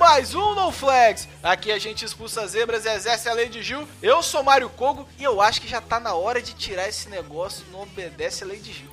Mais um No Flags. Aqui a gente expulsa zebras e exerce a lei de Gil. Eu sou Mário Kogo e eu acho que já tá na hora de tirar esse negócio, não obedece a lei de Gil.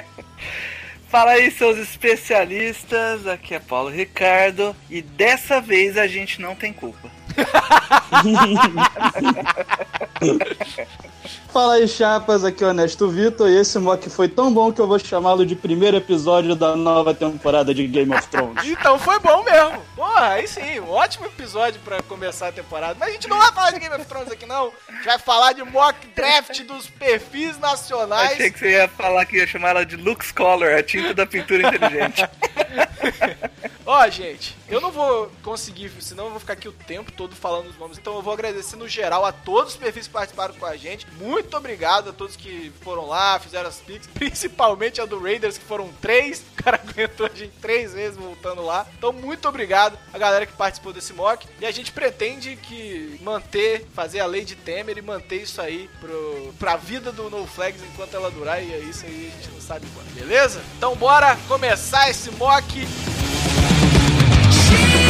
Fala aí, seus especialistas. Aqui é Paulo Ricardo. E dessa vez a gente não tem culpa. Fala aí, chapas, aqui é o Ernesto Vitor e esse mock foi tão bom que eu vou chamá-lo de primeiro episódio da nova temporada de Game of Thrones. Então foi bom mesmo. Porra, aí sim, um ótimo episódio pra começar a temporada. Mas a gente não vai falar de Game of Thrones aqui não. A gente vai falar de mock draft dos perfis nacionais. Achei que você ia falar que ia chamar ela de Lux Color, a tinta da pintura inteligente. Ó, gente, eu não vou conseguir, senão eu vou ficar aqui o tempo todo falando os nomes. Então eu vou agradecer no geral a todos os perfis que participaram com a gente. Muito obrigado a todos que foram lá, fizeram as pics, principalmente a do Raiders, que foram três. O cara aguentou a gente três vezes voltando lá. Então, muito obrigado a galera que participou desse mock. E a gente pretende que manter, fazer a lei de Temer e manter isso aí pro, pra vida do No Flags enquanto ela durar. E é isso aí, a gente não sabe quando, beleza? Então, bora começar esse mock. She will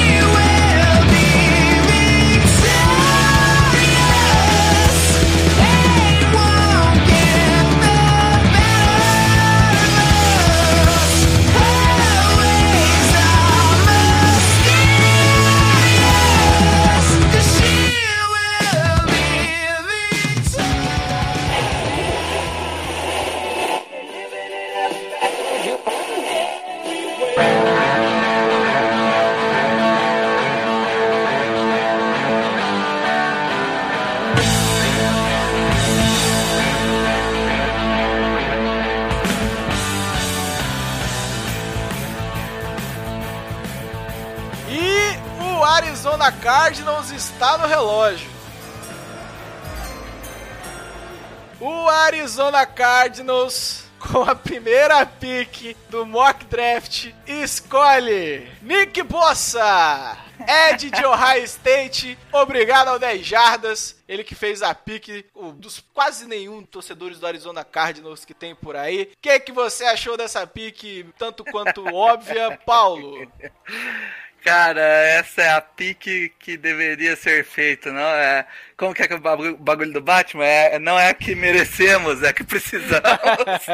No relógio. O Arizona Cardinals, com a primeira pick do mock draft, escolhe Nick Bossa, Ed de Ohio State. Obrigado ao 10 Jardas. Ele que fez a pick o- dos quase nenhum torcedores do Arizona Cardinals que tem por aí. O que, que você achou dessa pick, tanto quanto óbvia, Paulo? Cara, essa é a pique que deveria ser feita, não é? Como que é que é o bagulho, do Batman? É, não é a que merecemos, é a que precisamos.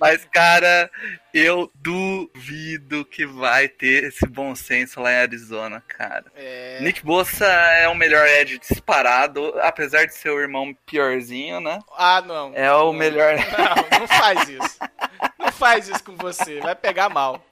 Mas, cara, eu duvido que vai ter esse bom senso lá em Arizona, cara. É. Nick Bossa é o melhor Edge disparado, apesar de ser o irmão piorzinho, né? Ah, não. É o Não. melhor. Não, não faz isso. Não faz isso com você, vai pegar mal.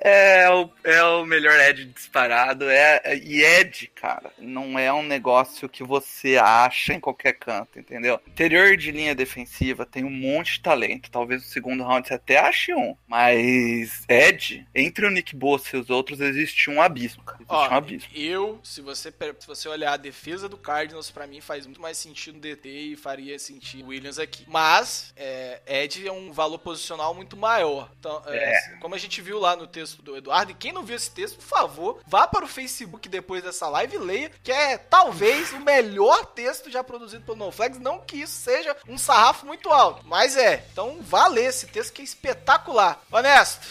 É o, é o melhor Ed disparado. É, e Ed, cara, não é um negócio que você acha em qualquer canto, entendeu? Interior de linha defensiva tem um monte de talento. Talvez no segundo round você até ache um. Mas Ed, entre o Nick Bossa e os outros, existe um abismo, cara. Existe Ó, um abismo. eu, se você, se você olhar a defesa do Cardinals, pra mim faz muito mais sentido DT e faria sentido o Williams aqui. Mas, é, Ed é um valor posicional muito maior. Então, é, como a gente viu lá no texto do Eduardo, e quem não viu esse texto, por favor, vá para o Facebook depois dessa live e leia, que é talvez o melhor texto já produzido pelo NoFlex. Não que isso seja um sarrafo muito alto, mas é. Então, vá ler esse texto que é espetacular. Honesto.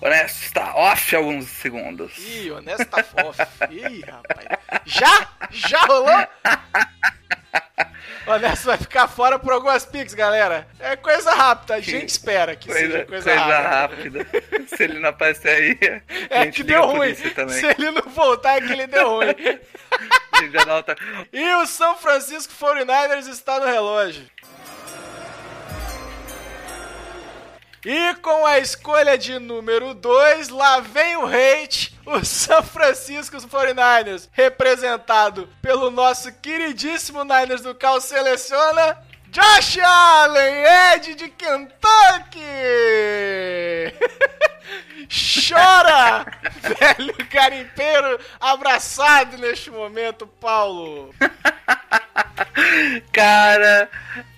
Honesto, está off alguns segundos. Ih, honesto tá off. Ih, rapaz. Já? Já rolou? O Honesto vai ficar fora por algumas pics, galera. É coisa rápida. A gente espera que Coisa, seja coisa, coisa rápida. rápida. Se ele não aparecer aí, É que deu ruim. Se ele não voltar, é que ele deu ruim. E o São Francisco 49ers está no relógio. E com a escolha de número 2, lá vem o hate, o São Francisco 49ers, representado pelo nosso queridíssimo Niners do Cal seleciona Josh Allen, Ed de Kentucky! Chora, velho garimpeiro, abraçado neste momento, Paulo. Cara,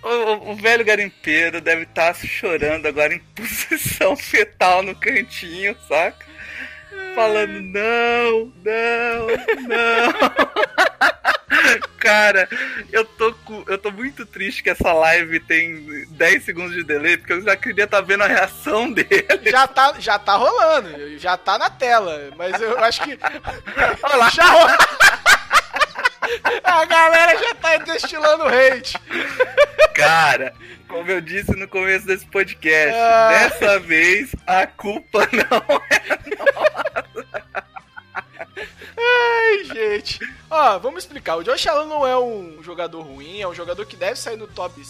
o, o- velho garimpeiro deve estar chorando agora em posição fetal no cantinho, saca? Falando, não, não, não. Cara, eu tô, eu tô muito triste que essa live tem 10 segundos de delay, porque eu já queria estar vendo a reação dele. Já tá, já tá rolando, já tá na tela, mas eu acho que Olha lá. já A galera já tá destilando hate. Cara, como eu disse no começo desse podcast, Ah. dessa vez a culpa não é Ai, gente. Ó, vamos explicar. O Josh Allen não é um jogador ruim, é um jogador que deve sair no top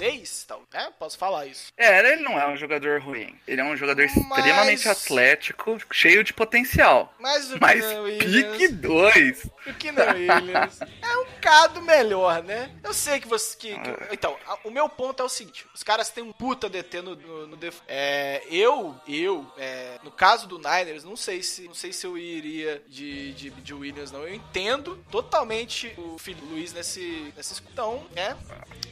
6, tal, né? Posso falar isso. É, ele não é um jogador ruim. Ele é um jogador Mas- extremamente atlético, cheio de potencial. Mas o Mas Keenan pique Williams... 2. O Keenan Williams é um cado melhor, né? Eu sei que você... Que, que- então, a- o meu ponto é o seguinte. Os caras têm um puta DT no, no, no def- É, eu, eu, é, no caso do Niners, não sei se não sei se eu iria de, de, de Williams, não. Eu entendo totalmente o filho Luiz nesse, nesse escutão, né?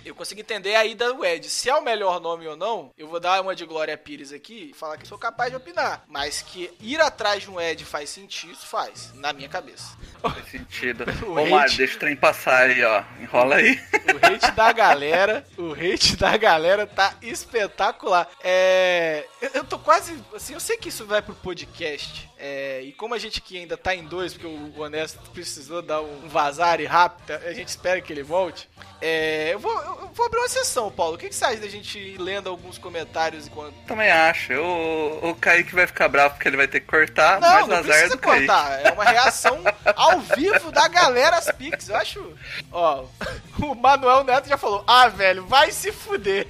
Eu consigo entender a ida do Ed. Se é o melhor nome ou não, eu vou dar uma de Glória Pires aqui e falar que sou capaz de opinar. Mas que ir atrás de um Ed faz sentido, isso faz, na minha cabeça. Faz sentido. O Ô, Mário, hate- deixa o trem passar aí, ó. Enrola aí. O hate da galera, o hate da galera tá espetacular. É, eu, tô quase, assim, eu sei que isso vai pro podcast. é, e como a gente aqui ainda tá em dois, porque o, o Honesto precisou dar um vazar e rápido, a gente espera que ele volte. é, eu, vou, eu vou abrir uma sessão, Paulo. O que, que você acha da gente ir lendo alguns comentários enquanto. Também acho. O, o Kaique vai ficar bravo porque ele vai ter que cortar, Não, mas não azar precisa Kaique. cortar. É uma reação ao vivo da galera as Pix. Eu acho. Ó, o Manuel Neto já falou: Ah, velho, vai se fuder.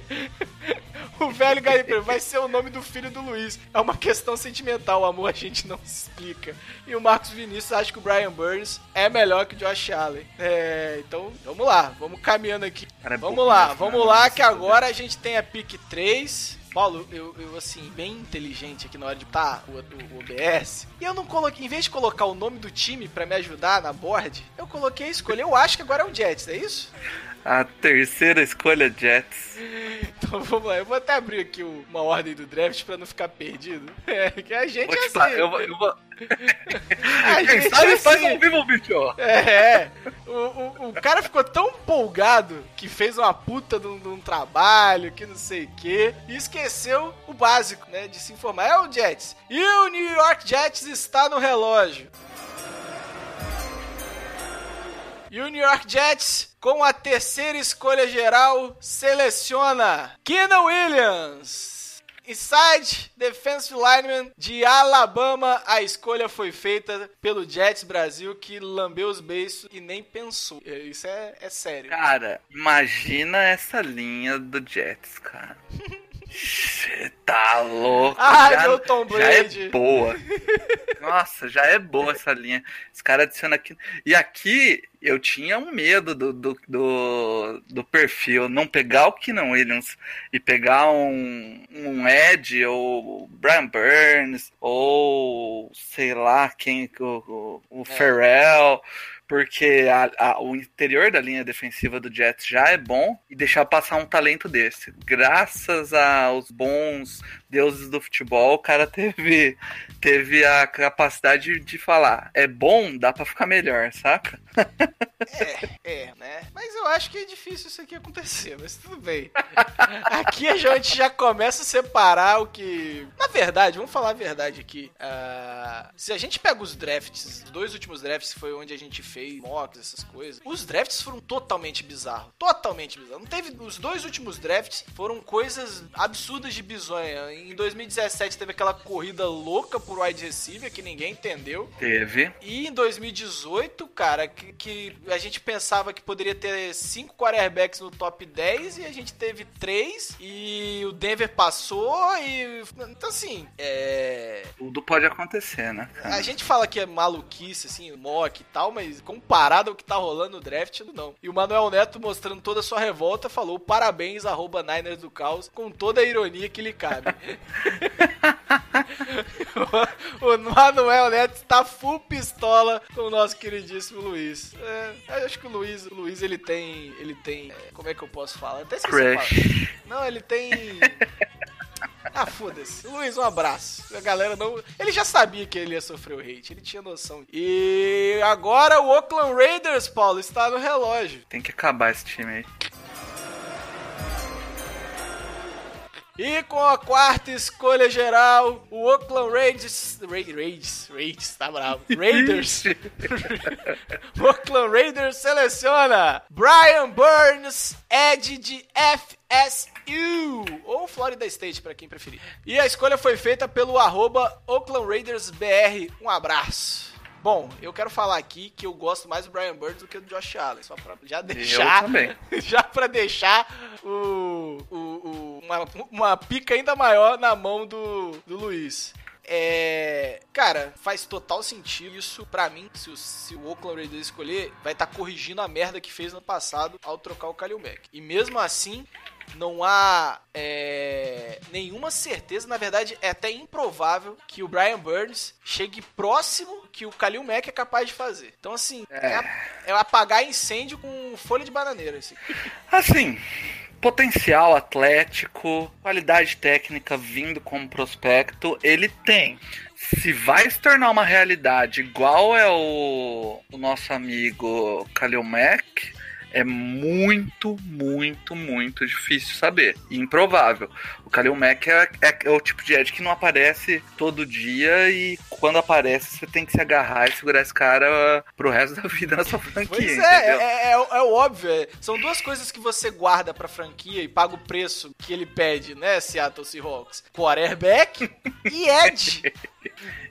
O velho garimpeiro vai ser o nome do filho do Luiz. É uma questão sentimental, o amor a gente não se explica. E o Marcos Vinícius acha que o Brian Burns é melhor que o Josh Allen. É, então, vamos lá, vamos caminhando aqui. Cara, é vamos pouco lá, vamos né? lá, que agora a gente tem a pick 3. Paulo, eu, eu, assim, bem inteligente aqui na hora de tá o, o, OBS. E eu não coloquei, em vez de colocar o nome do time pra me ajudar na board, eu coloquei a escolha. Eu acho que agora é o Jets, é isso? A terceira escolha, Jets. Então vamos lá, eu vou até abrir aqui uma ordem do draft pra não ficar perdido. É, que a gente é assim. eu vou. Eu vou... A Quem gente sabe é faz assim. ao vivo, bicho. É, o, o, o cara ficou tão empolgado que fez uma puta de um, de um trabalho, que não sei o quê, e esqueceu o básico, né, de se informar. É o Jets. E o New York Jets está no relógio. E o New York Jets, com a terceira escolha geral, seleciona Keenan Williams. Inside Defensive Lineman de Alabama, a escolha foi feita pelo Jets Brasil, que lambeu os beiços e nem pensou. É, Isso é, é sério. Cara, imagina essa linha do Jets, cara. Você tá louco. Ai, já, meu Tom já é Brady. boa. Nossa, já é boa essa linha. Os caras adicionam aqui. E aqui eu tinha um medo do, do, do, do perfil. Não pegar o Keenan Williams e pegar um, um Ed ou Brian Burns ou sei lá quem, o, o, o Ferrell. Porque a- a- o interior da linha defensiva do Jets já é bom e deixar passar um talento desse. Graças aos bons deuses do futebol, o cara teve, teve a capacidade de falar: é bom, dá pra ficar melhor, saca? É, né? Mas eu acho que é difícil isso aqui acontecer, mas tudo bem. Aqui a gente já começa a separar o que. Na verdade, vamos falar a verdade aqui. Ah, se a gente pega os drafts, os dois últimos drafts foi onde a gente fez mocks, essas coisas, os drafts foram totalmente bizarros. Totalmente bizarros. Não teve. Os dois últimos drafts foram coisas absurdas de bizonha. Em 2017 teve aquela corrida louca por wide receiver que ninguém entendeu. Teve. E em 2018, cara, que, que a gente pensava que poderia ter cinco quarterbacks no top 10 e a gente teve três e o Denver passou e então assim, é Tudo pode acontecer, né? cara? a gente fala que é maluquice, assim, mock e tal, mas comparado ao que tá rolando no draft, não. E o Manuel Neto, mostrando toda a sua revolta, falou parabéns, arroba Niners do Caos, com toda a ironia que lhe cabe. o Manuel Neto está full pistola com o nosso queridíssimo Luiz. É, eu acho que o Luiz, o Luiz, ele tem, ele tem, é, como é que eu posso falar? Até. Crush. Não, ele tem. Ah, foda-se. Luiz, um abraço. A galera não. Ele já sabia que ele ia sofrer o hate, ele tinha noção. E agora o Oakland Raiders, Paulo, está no relógio. Tem que acabar esse time aí. E com a quarta escolha geral, o Oakland Raiders. Ra Raiders, Raiders, tá bravo. Raiders. Oakland Raiders seleciona Brian Burns, Ed de FSU, ou Florida State, pra quem preferir. E a escolha foi feita pelo arroba Oakland Raiders BR. Um abraço. Bom, eu quero falar aqui que eu gosto mais do Brian Burns do que do Josh Allen, só pra já deixar. também. Já pra deixar o, o- o- uma, uma pica ainda maior na mão do, do Luiz. É. Cara, faz total sentido isso pra mim. Se o, se o Oakland Raiders escolher, vai estar corrigindo a merda que fez no passado ao trocar o Kalil Mack. E mesmo assim, não há é, nenhuma certeza, na verdade é até improvável que o Brian Burns chegue próximo que o Kalil Mack é capaz de fazer. Então assim, é, a- é apagar incêndio com folha de bananeira. Assim. Assim, potencial atlético, qualidade técnica vindo como prospecto, ele tem. Se vai se tornar uma realidade igual é o, o nosso amigo Kalil Mack, é muito, muito, muito difícil saber. E improvável. O Kalil Mack é, é- é o tipo de Ed que não aparece todo dia e quando aparece você tem que se agarrar e segurar esse cara pro resto da vida na sua franquia. Pois é, é, é, é o óbvio. é. São duas coisas que você guarda pra franquia e paga o preço que ele pede, né, Seattle Seahawks? Quarterback e Edge.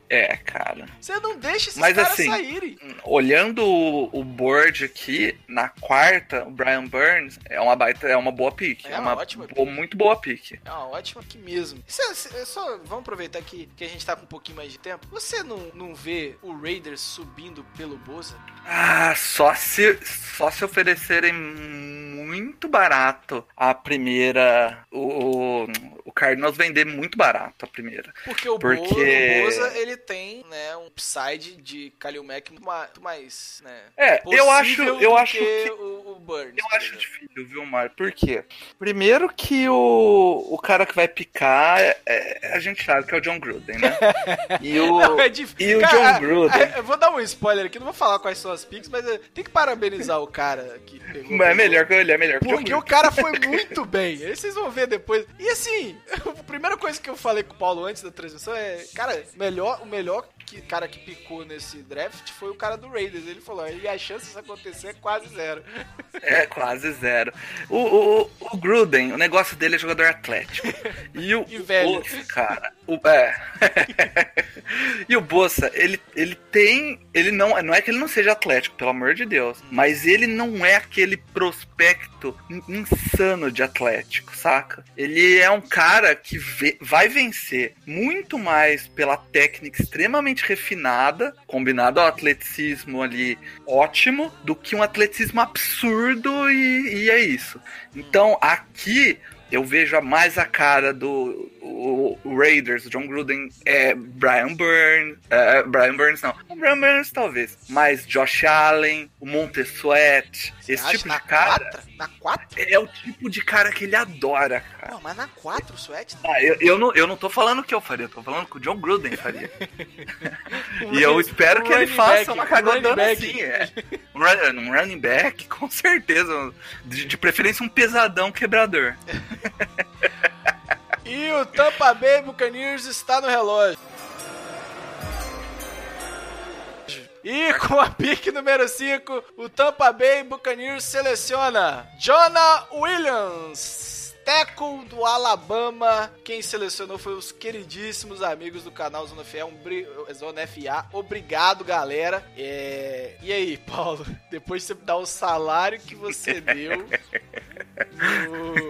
É, cara. Você não deixa esses Mas caras assim, saírem. Olhando o, o board aqui, na quarta, o Brian Burns é uma baita, é uma boa pick. É É, uma ótima bo- muito boa pick. É uma ótima aqui mesmo. É- isso é só, vamos aproveitar que, que a gente tá com um pouquinho mais de tempo. Você não, não vê o Raiders subindo pelo Boza? Ah, só se, só se oferecerem muito barato a primeira. O, o, o Cardinals vender muito barato a primeira. Porque o, Porque- Bo- o Boza, ele tem, né, um upside de Kalil Mack muito ma- muito mais, né, É, eu acho, eu acho que o, o Burns. Eu acho exemplo. difícil, viu, Mário? Por quê? Primeiro que o, o cara que vai picar, é- é- a gente sabe que é o John Gruden, né? E o, Não, é difícil. e o Cara, John Gruden. é, Eu vou dar um spoiler aqui, não vou falar quais são as picks, mas é, tem que parabenizar o cara que pegou. é melhor que ele é melhor que o John Porque o cara foi muito bem. Aí vocês vão ver depois. E assim, a primeira coisa que eu falei com o Paulo antes da transmissão é, cara, melhor, o melhor que, cara que picou nesse draft foi o cara do Raiders. Ele falou, e a chance disso acontecer é quase zero. É, quase zero. O, o, o- o Gruden, o negócio dele é jogador atlético. E o, E o velho. Bossa, cara. O, é. e o Bossa, ele, ele tem. Ele não. Não é que ele não seja atlético, pelo amor de Deus. Mas ele não é aquele prospecto in- insano de atlético, saca? Ele é um cara que vê- vai vencer muito mais pela técnica extremamente refinada, combinado ao atleticismo ali ótimo, do que um atleticismo absurdo e, e é isso. Então aqui eu vejo mais a cara do o, o Raiders, o John Gruden é Brian Burns, é, Brian Burns não, o Brian Burns talvez, mas Josh Allen, o Montesuet, Você esse acha tipo na de cara quatro? Na 4? é o tipo de cara que ele adora, cara. Não, mas na 4 o Sweat. Ah, eu, eu, não, eu não tô falando que eu faria, eu tô falando que o John Gruden faria. e eu espero que ele faça back, uma um cagadona assim. É. Um, um running back, com certeza. De, de preferência um pesadão quebrador. E o Tampa Bay Buccaneers está no relógio. E com a pique número 5, o Tampa Bay Buccaneers seleciona Jonah Williams, tackle do Alabama. Quem selecionou foi os queridíssimos amigos do canal Zona FA. Um Zona FA. Obrigado, galera. É, E aí, Paulo? Depois de você dar o salário que você deu no...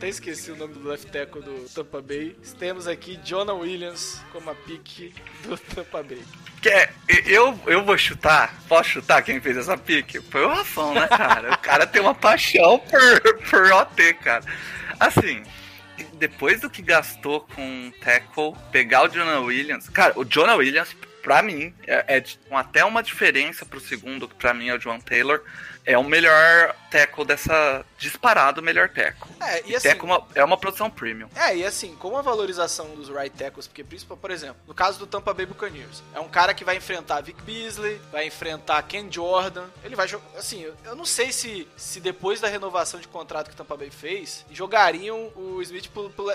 Até esqueci o nome do left tackle do Tampa Bay. Temos aqui Jonah Williams como a pique do Tampa Bay. Quer, eu, eu vou chutar. Posso chutar quem fez essa pique? Foi o Rafão, né, cara? O cara tem uma paixão por, por OT, cara. Assim, depois do que gastou com tackle, pegar o Jonah Williams. Cara, o Jonah Williams, pra mim, é, é até uma diferença pro segundo, que pra mim é o John Taylor. É o melhor tackle dessa. Disparado o melhor tackle. É, e E assim... tackle é uma- é uma produção premium. É, e assim, com a valorização dos right tackles, porque principal, por exemplo, no caso do Tampa Bay Buccaneers, é um cara que vai enfrentar Vic Beasley, vai enfrentar Ken Jordan, ele vai jogar, assim, eu, eu não sei se, se depois da renovação de contrato que o Tampa Bay fez, jogariam o Smith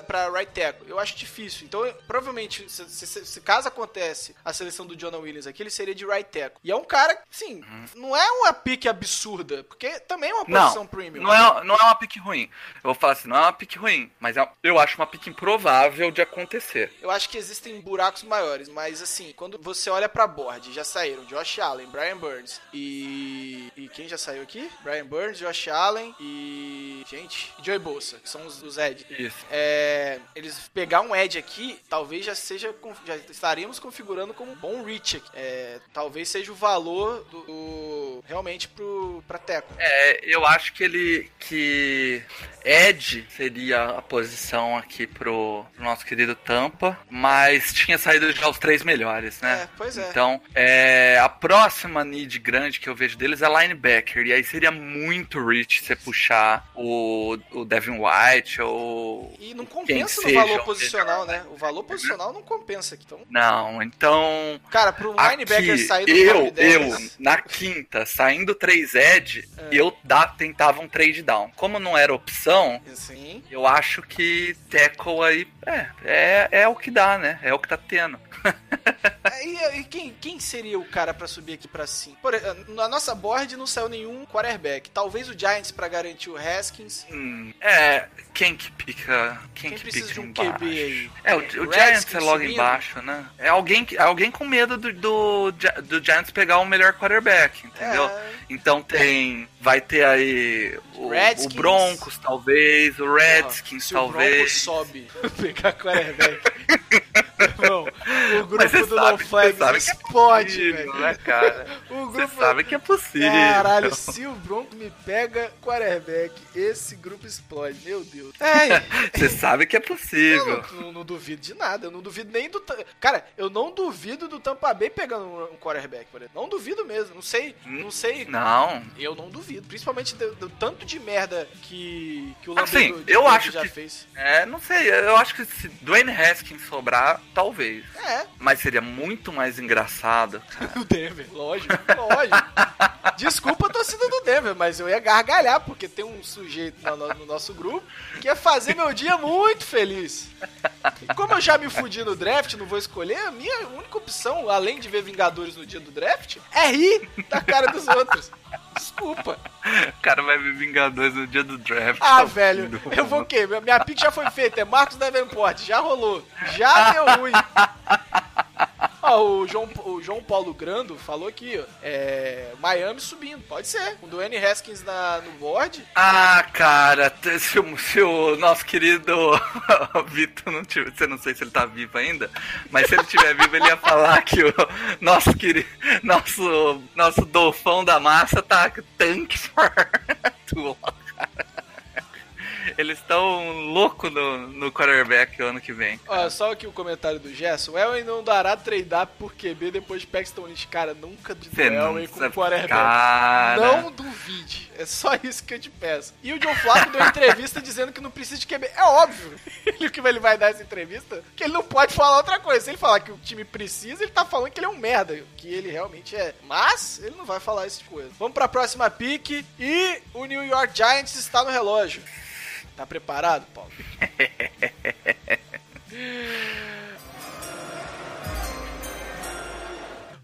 pra right tackle. Eu acho difícil. Então, eu- provavelmente, se, se- se- caso acontece a seleção do Jonah Williams aqui, ele seria de right tackle. E é um cara, sim, não é uma pique absurda, porque também é uma posição Não, premium. não é, não é uma pique ruim. Eu vou falar assim, não é uma pique ruim, mas é- eu acho uma pique improvável de acontecer. Eu acho que existem buracos maiores, mas assim, quando você olha pra board, já saíram Josh Allen, Brian Burns e. E quem já saiu aqui? Brian Burns, Josh Allen e. Gente, Joey Bolsa, que são os, os Ed. Isso. É, eles pegar um Ed aqui, talvez já seja. Já estaríamos configurando como um bom aqui. É, talvez seja o valor do. do- realmente pro, pra Teco. É, eu acho que ele. que Ed seria a posição aqui pro, pro nosso querido Tampa, mas tinha saído já os três melhores, né? É, pois é. Então, é, a próxima need grande que eu vejo deles é linebacker. E aí seria muito rich você puxar o, o Devin White ou. E não compensa no valor posicional, né? O valor posicional não compensa aqui. Então, Não, então. cara, pro um Aqui, linebacker sair do eu, top 10, eu, na quinta, saindo 3 Ed, eu da, tentava um trade down. Como não era opção, Sim. eu acho que tackle aí é, é, é o que dá, né? É o que tá tendo. E, e quem, quem seria o cara pra subir aqui pra cima? Por, na nossa board não saiu nenhum quarterback. Talvez o Giants pra garantir o Haskins. Hum, é, quem que pica. Quem, Quem que precisa pica de um? QB aí? É, o, o Redskins Giants é logo subindo? embaixo, né? É alguém, alguém com medo do, do, do Giants pegar o melhor quarterback, entendeu? É. Então tem. Vai ter aí o, o Broncos, talvez, o Redskins, Se o Broncos talvez. sobe pegar quarterback. O grupo você do sabe, No você Flags sabe que é explode, possível, velho. né, cara? O Você grupo... sabe que é possível. Caralho, se o Broncos me pega quarterback, esse grupo explode. Meu Deus. É, Você sabe que é Eu possível. não, não- não duvido de nada, eu não duvido nem do. Cara, eu não duvido do Tampa Bay pegando um, um quarterback, por exemplo. Não duvido mesmo, não sei, não sei. Não, Eu não duvido, principalmente do, do tanto de merda que, que o Assim, Lambeau eu acho já que- fez. é, não sei, eu acho que se Dwayne Haskins sobrar, talvez. É, Mas seria muito mais engraçado. o Denver, lógico, lógico. Desculpa a torcida do Denver, mas eu ia gargalhar, porque tem um sujeito no, no- no nosso grupo que ia fazer meu dia muito feliz. E como eu já me fudi no draft, não vou escolher, a minha única opção, além de ver Vingadores no dia do draft, é rir da cara dos outros. Desculpa. O cara vai ver Vingadores no dia do draft. Ah, Tá velho, fudido. eu vou o quê? Minha- Minha pick já foi feita, é Marcos Davenport, já rolou. Já deu ruim. Ó, o, João, o João Paulo Grando falou aqui, é, Miami subindo, pode ser. Com o Dwayne Haskins na, no board, Ah, cara, se o, se o nosso querido Vitor não tiver, você não sei se ele tá vivo ainda, mas se ele tiver vivo, ele ia falar que o nosso querido, nosso, nosso dolfão da massa tá tanque for tua, cara. Eles estão loucos no, no quarterback o ano que vem. Ó, só aqui o comentário do Gerson. O Elway não dará trade-up por QB depois de Paxton Lynch. Cara, nunca não Elway com quarterback. Cara. Não duvide. É só isso que eu te peço. E o John Flacco deu entrevista dizendo que não precisa de QB. É óbvio. Ele, o que ele vai dar essa entrevista? Que ele não pode falar outra coisa. Se ele falar que o time precisa, ele tá falando que ele é um merda. Que ele realmente é. Mas ele não vai falar esse tipo de coisa. Vamos pra próxima pick. E o New York Giants está no relógio. Tá preparado, Paulo?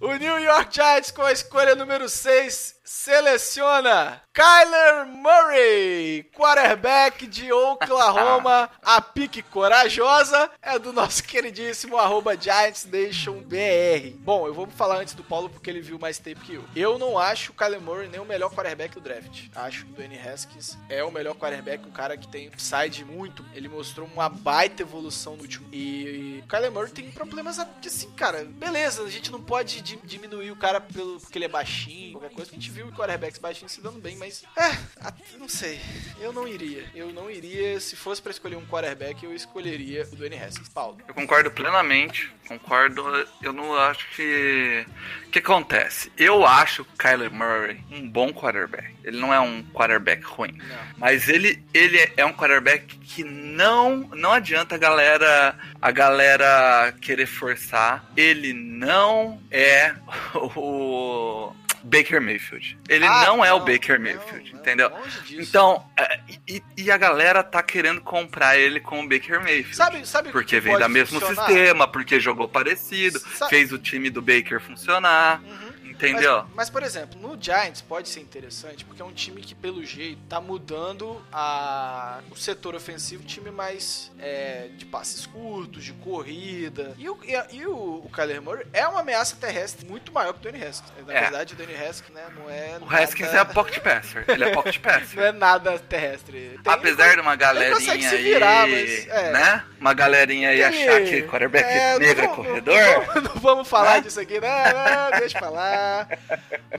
O New York Giants com a escolha número 6 seleciona Kyler Murray, quarterback de Oklahoma. A pique corajosa é do nosso queridíssimo arroba Giants Nation BR. Bom, eu vou falar antes do Paulo porque ele viu mais tempo que eu. Eu não acho o Kyler Murray nem o melhor quarterback do draft. Acho que o Dwayne Haskins é o melhor quarterback, um cara que tem upside muito. Ele mostrou uma baita evolução no último. E o Kyler Murray tem problemas assim, cara. Beleza, a gente não pode di- diminuir o cara pelo, porque ele é baixinho, qualquer coisa. A gente viu quarterbacks baixinhos se dando bem, mas. É, não sei. Eu não iria. Eu não iria. Se fosse pra escolher um quarterback, eu escolheria o Dwayne Haskins. Paulo. Eu concordo plenamente, concordo. Eu não acho que. O que acontece? Eu acho o Kyler Murray um bom quarterback. Ele não é um quarterback ruim. Não. Mas ele, ele é um quarterback que não não adianta a galera a galera querer forçar. Ele não é o Baker Mayfield. Ele Ah, não é o não, Baker não, Mayfield, não, entendeu? Então, é, e, e a galera tá querendo comprar ele com o Baker Mayfield. Sabe, sabe Porque que vem da mesmo funcionar? sistema, porque jogou parecido, Sa- fez o time do Baker funcionar, Uhum. Entendeu? Mas, mas, por exemplo, no Giants pode ser interessante, porque é um time que, pelo jeito, tá mudando a, o setor ofensivo, um time mais é, de passes curtos, de corrida. E, o, e, e o, o Kyler Murray é uma ameaça terrestre muito maior que o Danny Haskins. Na É. verdade, o Danny Haskins né, não é. O Haskins é pocket passer, ele é pocket Não passer. é nada terrestre. Tem- Apesar de uma galerinha se aí, virar, mas, é. né? Uma galerinha aí Ele- achar que quarterback É, não negro é corredor. Não, vamos- não vamos falar Né? disso aqui, não, não, deixa pra lá.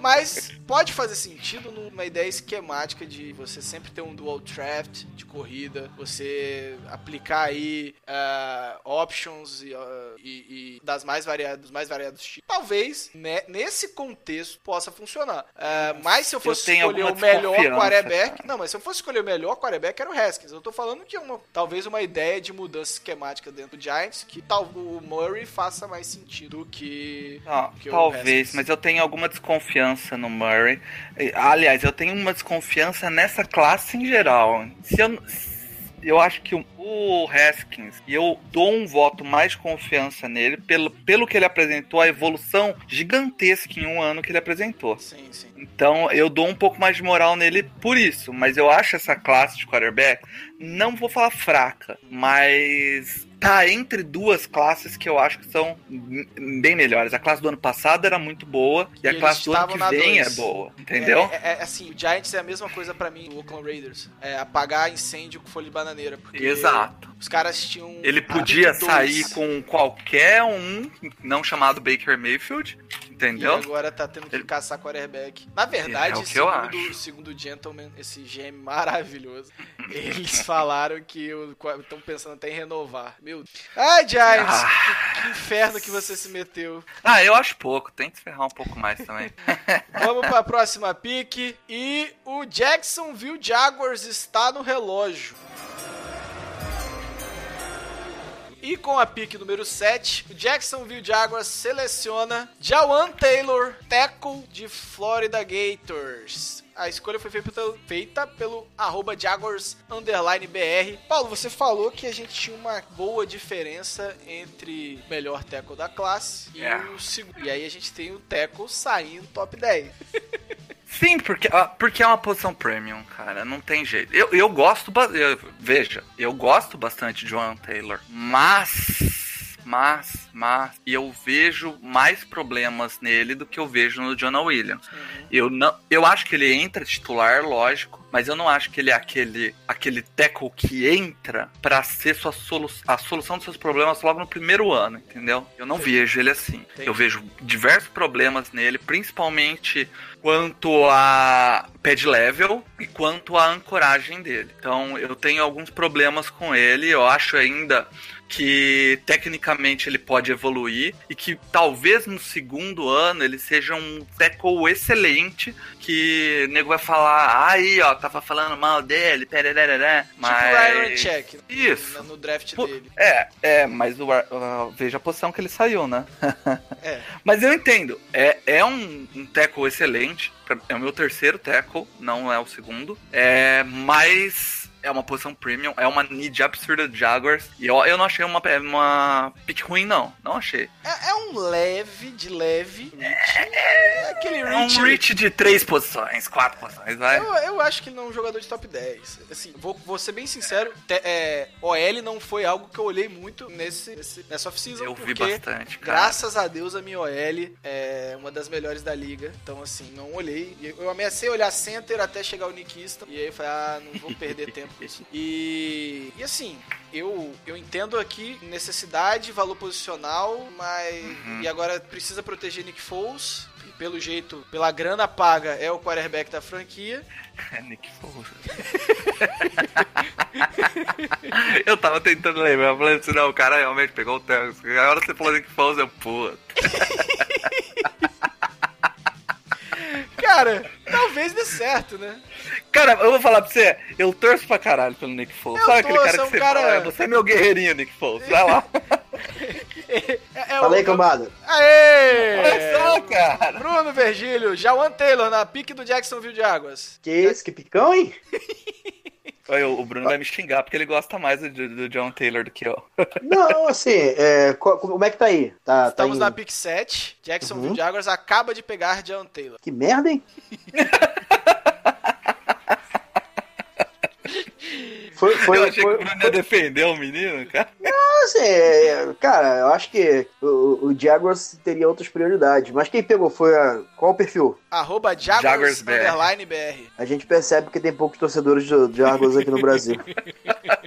Mas pode fazer sentido numa ideia esquemática de você sempre ter um dual draft de corrida, você aplicar aí ah, options e, ah, e- e das mais variadas, dos mais variados tipos. Talvez né, nesse contexto possa funcionar. Ah, mas se eu fosse tenho escolher o melhor quarterback, não, mas se eu fosse escolher o melhor quarterback era o Haskins. Eu tô falando que uma, talvez uma ideia de mudança esquemática dentro do Giants que tal o Murray faça mais sentido do que Não, que talvez, mas eu tenho alguma desconfiança no Murray. Aliás, eu tenho uma desconfiança nessa classe em geral. Se eu, eu acho que o, o Haskins, e eu dou um voto mais de confiança nele pelo, pelo que ele apresentou, a evolução gigantesca em um ano que ele apresentou. sim, sim. Então eu dou um pouco mais de moral nele por isso. Mas eu acho essa classe de quarterback, não vou falar fraca, mas tá entre duas classes que eu acho que são bem melhores. A classe do ano passado era muito boa e, E a classe do ano que vem dois. é boa, entendeu? É, é- é assim, o Giants é a mesma coisa pra mim, o Oakland Raiders. É apagar incêndio com folha de bananeira. Porque Exato. Os caras tinham. Ele podia sair com qualquer um, não chamado Baker Mayfield, E entendeu? agora tá tendo que Ele- caçar quarterback. Na verdade, É eu segundo, segundo o Gentleman, esse GM maravilhoso, eles falaram que estão pensando até em renovar. Meu Deus. Ai, Giants, Ah. que, que inferno que você se meteu. Ah, eu acho pouco. Tem que ferrar um pouco mais também. Vamos pra próxima pique. E o Jacksonville Jaguars está no relógio. E com a pique número 7, o Jacksonville Jaguars seleciona Jawan Taylor, tackle de Florida Gators. A escolha foi feita pelo, feita pelo arroba Jaguars underline BR. Paulo, você falou que a gente tinha uma boa diferença entre o melhor tackle da classe e É. o segundo. E aí a gente tem o tackle saindo top 10. Sim, porque, ah, porque é uma posição premium, cara. Não tem jeito. Eu, eu gosto. eu- veja, eu gosto bastante de Joan Taylor. Mas. Mas, mas, eu vejo mais problemas nele do que eu vejo no Jonah Williams. Eu não, eu acho que ele entra titular, lógico, mas eu não acho que ele é aquele, aquele tackle que entra pra ser sua solu a solução dos seus problemas logo no primeiro ano, entendeu? Eu não vejo ele assim. Entendi. Eu vejo diversos problemas nele, principalmente quanto a pad level e quanto a ancoragem dele. Então eu tenho alguns problemas com ele. Eu acho ainda que tecnicamente ele pode evoluir e que talvez no segundo ano ele seja um tackle excelente que o nego vai falar, aí ó, tava falando mal dele, perereré, mas... Tipo o Ryan Check Isso. no draft Pô, dele. É, é, mas o, ah, veja a posição que ele saiu, né? É. Mas eu entendo, é, é um, um tackle excelente, é o meu terceiro tackle, não é o segundo, é, mas é uma posição premium, é uma need absurda de Jaguars. E eu, eu não achei uma, uma pick ruim, não. Não achei. É, é um leve, de leve. É, aquele É um reach. reach de três posições, quatro posições, vai. Eu, eu acho que não é um jogador de top 10. Assim, vou, vou ser bem sincero, te- é, OL não foi algo que eu olhei muito nesse, nesse- nessa off-season. Eu vi porque, bastante, cara. Graças a Deus, a minha OL é uma das melhores da liga. Então, assim, não olhei. E Eu ameacei olhar center até chegar o Nick Easton. E aí eu falei, ah, não vou perder tempo isso. E, e assim, eu, eu entendo aqui necessidade, valor posicional, mas. Uhum. E agora precisa proteger Nick Foles. E pelo jeito, pela grana paga, é o quarterback da franquia. É Nick Foles. eu tava tentando lembrar, eu falei assim, não, o cara realmente pegou o Terence. Agora você falou Nick Foles, eu, puta. Cara, talvez dê certo, né? Cara, eu vou falar pra você, eu torço pra caralho pelo Nick Foles. Eu Sabe aquele cara é que um você cara- fala, "É, você é meu guerreirinho, Nick Foles, vai lá. É, é Fala aí, o- cambada. Aê! Olha só, cara. Bruno Virgílio, Jawan Taylor na pique do Jacksonville Jaguars. Que isso, que picão, hein? Olha, o Bruno vai me xingar porque ele gosta mais do, do John Taylor do que eu. Não, assim, é, co- como é que tá aí? Tá, tá Estamos em- na pick 7. Jacksonville Uhum. Jaguars acaba de pegar Jawan Taylor. Que merda, hein? Foi, foi, eu achei foi, que o Bruno ia defender o menino, cara. assim, é, cara, eu acho que o, o Jaguars teria outras prioridades. Mas quem pegou foi a. Qual o perfil? Arroba Jaguars, Jaguars BR. underline BR. A gente percebe que tem poucos torcedores de de Jaguars aqui no Brasil.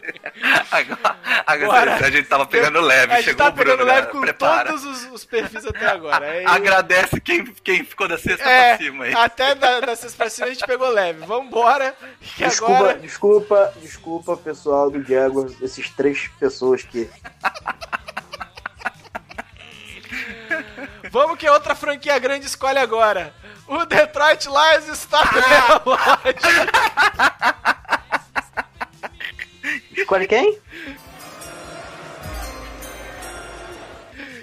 Agora, agora Bora. a gente tava pegando leve, A gente chegou tá o Bruno, pegando leve galera, com prepara. todos os, os perfis até agora. É, Agradece quem, quem ficou da sexta é, pra cima aí. até da, da sexta pra cima a gente pegou leve. Vambora, que Desculpa, agora... desculpa, desculpa, pessoal do Jaguars, esses três pessoas que. Vamos que outra franquia grande escolhe agora. O Detroit Lions está Ah. Escolhe quem?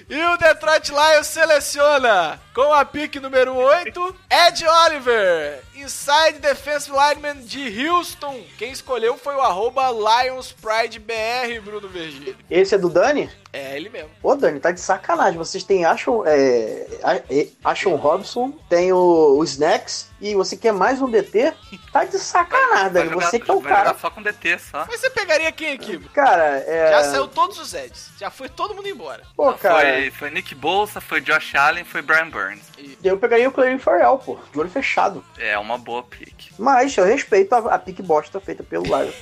E o Detroit Lions seleciona, com a pick número 8, Ed Oliver, inside defensive lineman de Houston. Quem escolheu foi o arroba LionsPrideBR, Bruno Virgílio. Esse é do Dani? É ele mesmo. Ô, Dani, tá de sacanagem. Vocês têm Ashon, é, A- E- Ashon Robson, tem o, o Snacks, e você quer mais um DT? Tá de sacanagem, Dani. jogar- Você que é o vai cara. jogar só com DT, só. Mas você pegaria quem aqui? Bruno? Cara, é. Já saiu todos os Eds. Já foi todo mundo embora. Pô, cara, Foi, foi Nick Bolsa, foi Josh Allen, foi Brian Burns. eu pegaria o Clarin Farrell, pô, de olho fechado. É uma boa pick. Mas eu respeito a, a pick bosta feita pelo Lions.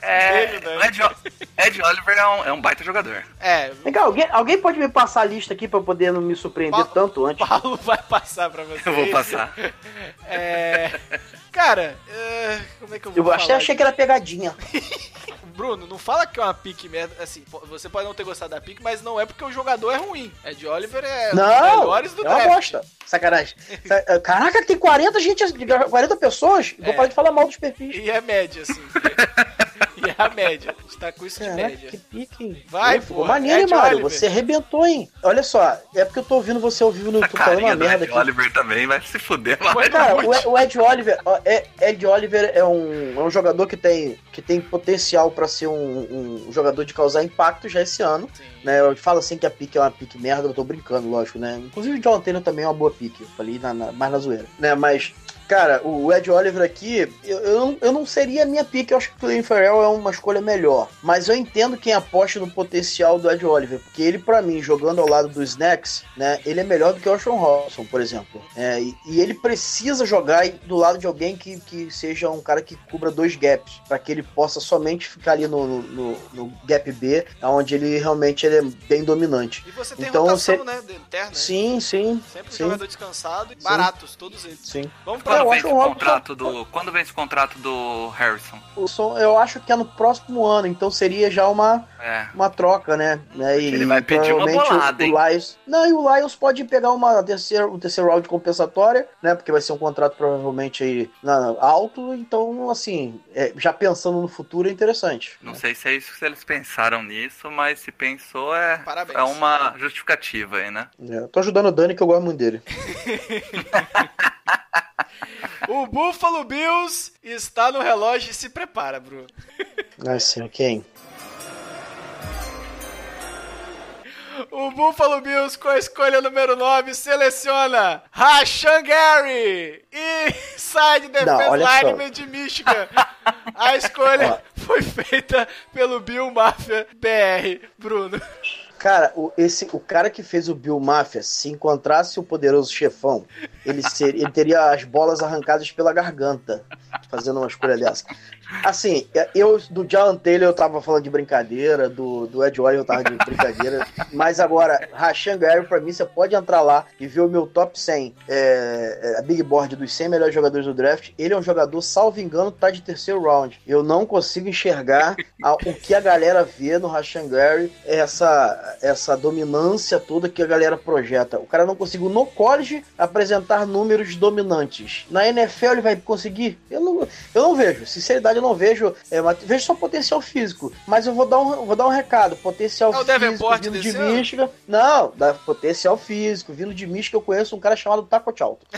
É, Ele, né? o Ed, Ed Oliver é um, é um baita jogador. É, Vem cá, alguém, alguém pode me passar a lista aqui pra eu poder não me surpreender Pa- tanto o antes? Paulo vai passar pra você. Eu vou passar. É. Cara, é, como é que eu vou Eu até achei que era pegadinha. Bruno, não fala que é uma pique merda. Assim, você pode não ter gostado da pique, mas não é porque o jogador é ruim. Ed Oliver é um dos Não, melhores do é draft. bosta. Sacanagem. Sa- Caraca, tem 40 gente, 40 pessoas. Vou É. parar de falar mal dos perfis. E é média, assim. é a média. A gente tá com isso de Caraca, média. que pique. hein? Vai, Pô, maneiro, hein, Ed Mário. Oliver. Você arrebentou, hein? Olha só, é porque eu tô ouvindo você ao vivo no YouTube falando uma merda Ed aqui. Oliver também vai se fuder. Mas... Cara, muito. o Ed- o Ed Oliver, ó, é- Ed Oliver é um, é um jogador que tem, que tem potencial pra ser um, um jogador de causar impacto já esse ano. Sim. Né, eu falo assim que a pique é uma pique merda, eu tô brincando, lógico, né? Inclusive o John Taylor também é uma boa pique, eu falei na, na- mais na zoeira, né? Mas, cara, o Ed Oliver aqui, eu, eu, não, eu não seria a minha pique, eu acho que o Colin Farrell é uma escolha melhor. Mas eu entendo quem aposta no potencial do Ed Oliver, porque ele, pra mim, jogando ao lado do Snacks, né? Ele é melhor do que o Sean Robson, por exemplo. É, e, e ele precisa jogar do lado de alguém que, que seja um cara que cubra dois gaps, para que ele possa somente ficar ali no, no, no- no gap B, onde ele realmente ele é bem dominante. E você tem Então, rotação, você- né? Interna. Sim, sim, Sempre sim, jogador descansado e baratos, todos eles. sim. Vamos pra. Eu Quando acho vence o o Robson- contrato do. Quando vence o contrato do Harrison? O som, eu acho que é no próximo ano, então seria já uma, É. uma troca, né? né? E Ele vai pedir uma bolada, o, hein? o Lions. Não, e o Lions pode pegar uma terceira, um terceiro round compensatória, né? Porque vai ser um contrato provavelmente aí na, alto. Então, assim, é, já pensando no futuro é interessante. Não sei se é isso se eles pensaram nisso, mas se pensou é, Parabéns. é uma justificativa aí, né? É, eu tô ajudando o Dani que eu gosto muito dele. O Buffalo Bills está no relógio e se prepara, Bruno. Ser quem? O Buffalo Bills, com a escolha número 9, seleciona Rashan Gary e side defense Não, olha só. lineman de Michigan. A escolha foi feita pelo Bill Mafia BR, Bruno. Cara, o, esse, o cara que fez o Bill Mafia, se encontrasse o poderoso chefão, ele, ser, ele teria as bolas arrancadas pela garganta, fazendo uma escolha dessa. Assim, eu do John Taylor eu tava falando de brincadeira, do, do Ed Warren eu tava de brincadeira, mas agora, Rashan Gary, pra mim, você pode entrar lá e ver o meu top 100, é, é, a Big Board dos 100 melhores jogadores do draft. Ele é um jogador, salvo engano, tá de terceiro round. Eu não consigo enxergar a- o que a galera vê no Rashan Gary, essa, essa dominância toda que a galera projeta. O cara não conseguiu no college apresentar números dominantes. Na NFL ele vai conseguir? Eu não, eu não vejo. Sinceridade, eu não vejo. É, mas vejo só potencial físico. Mas eu vou dar um, vou dar um recado. Potencial É o físico vindo de? Michigan. Não, da potencial físico. Vindo de Michigan, eu conheço um cara chamado Taco Alto.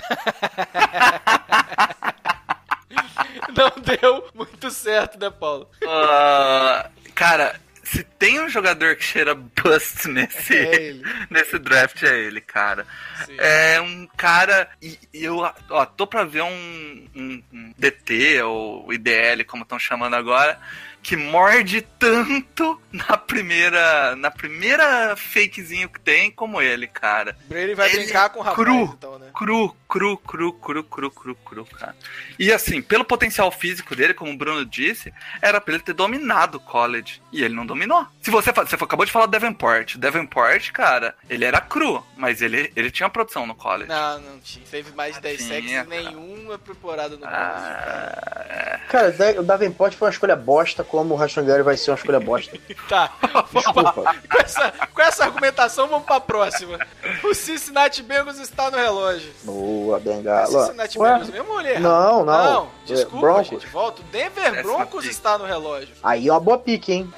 Não deu muito certo, né, Paulo? Ah, cara, se tem um jogador que cheira bust nesse, É ele. nesse draft, é ele, cara. Sim. É um cara. E e eu ó, tô pra ver um, um- um DT ou IDL, como estão chamando agora, que morde tanto na primeira. Na primeira fakezinho que tem como ele, cara. Brady vai Ele brincar com o rapaz, cru. então, né? Cru, cru, cru, cru, cru, cru, cru, cara. E assim, pelo potencial físico dele, como o Bruno disse, era pra ele ter dominado o college. E ele não dominou. Se você, você acabou de falar do Davenport. Davenport, cara, ele era cru, mas ele, ele tinha produção no college. Não, não tinha. Teve mais de 10 Tinha, sacks cara. e nenhuma preparada no college. Ah, Cara, o Davenport foi uma escolha bosta, como o Rashan Gary vai ser uma escolha bosta. Tá. Desculpa. com, essa, com essa argumentação, vamos pra próxima. O Cincinnati Bengals está no relógio. Boa, É Bengala. Cincinnati Ué? Bengals mesmo errado? Não, não. Não, É, desculpa, Broncos. gente. Volta. O Denver Broncos está no relógio. Aí é uma boa pique, hein?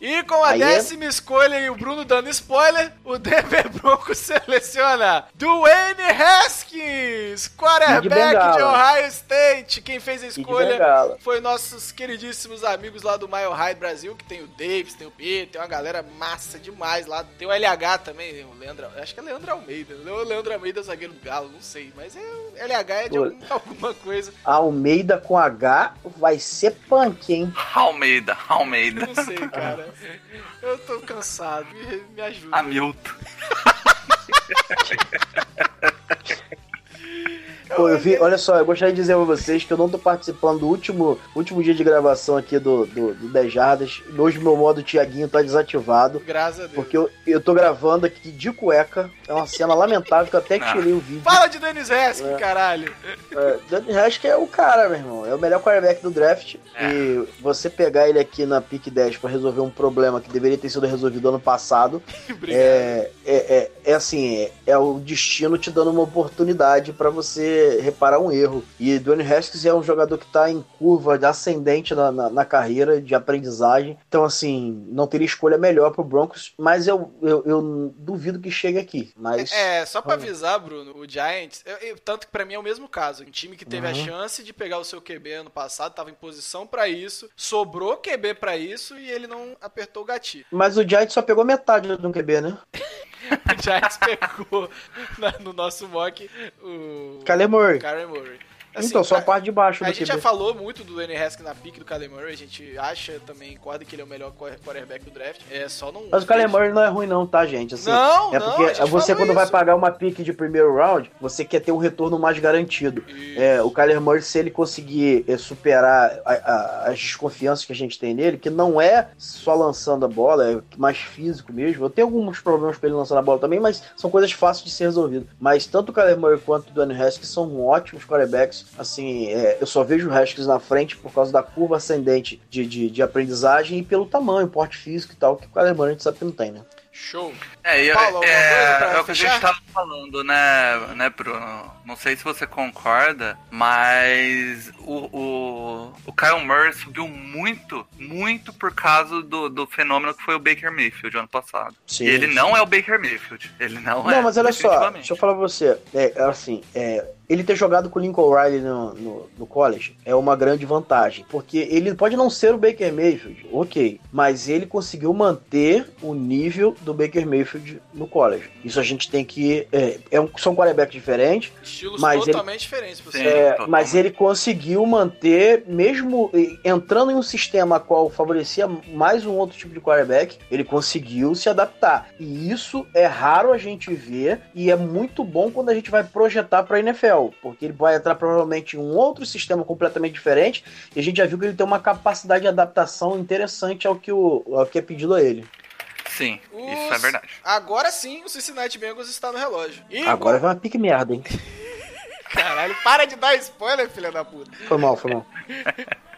E com a Aí é- décima escolha e o Bruno dando spoiler, o Denver Broncos seleciona Dwayne Haskins, quarterback Bengala. de Ohio State. Quem fez a de escolha foi nossos queridíssimos amigos lá do Mile High Brasil, que tem o Davis, tem o Peter, tem uma galera massa demais lá. Tem o LH também, o Leandro, acho que é Leandro Almeida. O Leandro Almeida é zagueiro do Galo, não sei, mas é, o LH é de algum- alguma coisa, Almeida com H vai ser punk, hein? Almeida, Almeida. não sei, cara. Eu tô cansado, me, me ajuda. Hamilton. Pô, eu vi, olha só, eu gostaria de dizer pra vocês que eu não tô participando do último, último dia de gravação aqui do, do, do 10 Jardas. Hoje meu modo Tiaguinho tá desativado. Graças a Deus. Porque eu, eu tô gravando aqui de cueca. É uma cena lamentável que eu até Ah. tirei o vídeo. Fala de Dennis Haskins, É. caralho. É, Danny Haskins é o cara, meu irmão. É o melhor quarterback do draft. É. E você pegar ele aqui na pick 10 pra resolver um problema que deveria ter sido resolvido ano passado, é, é, é, é assim, é, é o destino te dando uma oportunidade pra você reparar um erro. E Dwayne Haskins é um jogador que tá em curva de ascendente na, na, na carreira de aprendizagem. Então, assim, não teria escolha melhor pro Broncos, mas eu, eu, eu duvido que chegue aqui. Mas É, só pra Vamos. avisar, Bruno, o Giants, eu- eu- tanto que pra mim é o mesmo caso. Um time que teve a Uhum. chance de pegar o seu QB ano passado, tava em posição pra isso, sobrou QB pra isso e ele não apertou o gatilho. Mas o Giants só pegou metade do QB, né? O Giants pegou na- no nosso mock o Kyler Murray. Assim, então, só a parte de baixo A do gente QB. já falou muito do Dwayne Haskins na pique do Kyler Murray, a gente acha também, concorda que ele é o melhor quar- quarterback do draft. É só não. Mas o Kyler Murray não é ruim não, tá, gente? Assim, Não, é porque você quando vai isso. pagar uma pique de primeiro round, você quer ter um retorno mais garantido. É, o Kyler Murray, se ele conseguir é, superar a- a- as desconfianças que a gente tem nele, que não é só lançando a bola, é mais físico mesmo. Eu tenho alguns problemas com ele lançando a bola também, mas são coisas fáceis de ser resolvidas. Mas tanto o Kyler Murray quanto o Dwayne Haskins são ótimos quarterbacks. Assim, é, eu só vejo o Haskins na frente por causa da curva ascendente de, de, de aprendizagem e pelo tamanho, porte físico e tal, que o Kyler Murray a gente sabe que não tem, né? Show. É, e- Paulo, é, é o que a gente fechar? tava falando, né, né, Bruno? Não sei se você concorda, mas o, o, o Kyle Murray subiu muito, muito por causa do, do fenômeno que foi o Baker Mayfield ano passado. Sim, e ele sim. não é o Baker Mayfield. Ele não, é. Não, mas olha só, deixa eu falar pra você. É, assim, é, ele ter jogado com o Lincoln Riley no, no, no college é uma grande vantagem. Porque ele pode não ser o Baker Mayfield, ok. Mas ele conseguiu manter o nível do Baker Mayfield no college. Isso a gente tem que. É, é um, são quarterbacks diferentes. Estilos Mas ele- totalmente diferentes. Você. É, totalmente. mas ele conseguiu manter, mesmo entrando em um sistema qual favorecia mais um outro tipo de quarterback, ele conseguiu se adaptar. E isso é raro a gente ver e é muito bom quando a gente vai projetar para a NFL, porque ele vai entrar provavelmente em um outro sistema completamente diferente e a gente já viu que ele tem uma capacidade de adaptação interessante ao que, o, ao que é pedido a ele. Sim, isso Os- é verdade. Agora sim, o Cincinnati Bengals está no relógio. E Agora vai uma pique merda, hein? Caralho, para de dar spoiler, filha da puta. Foi mal, foi mal.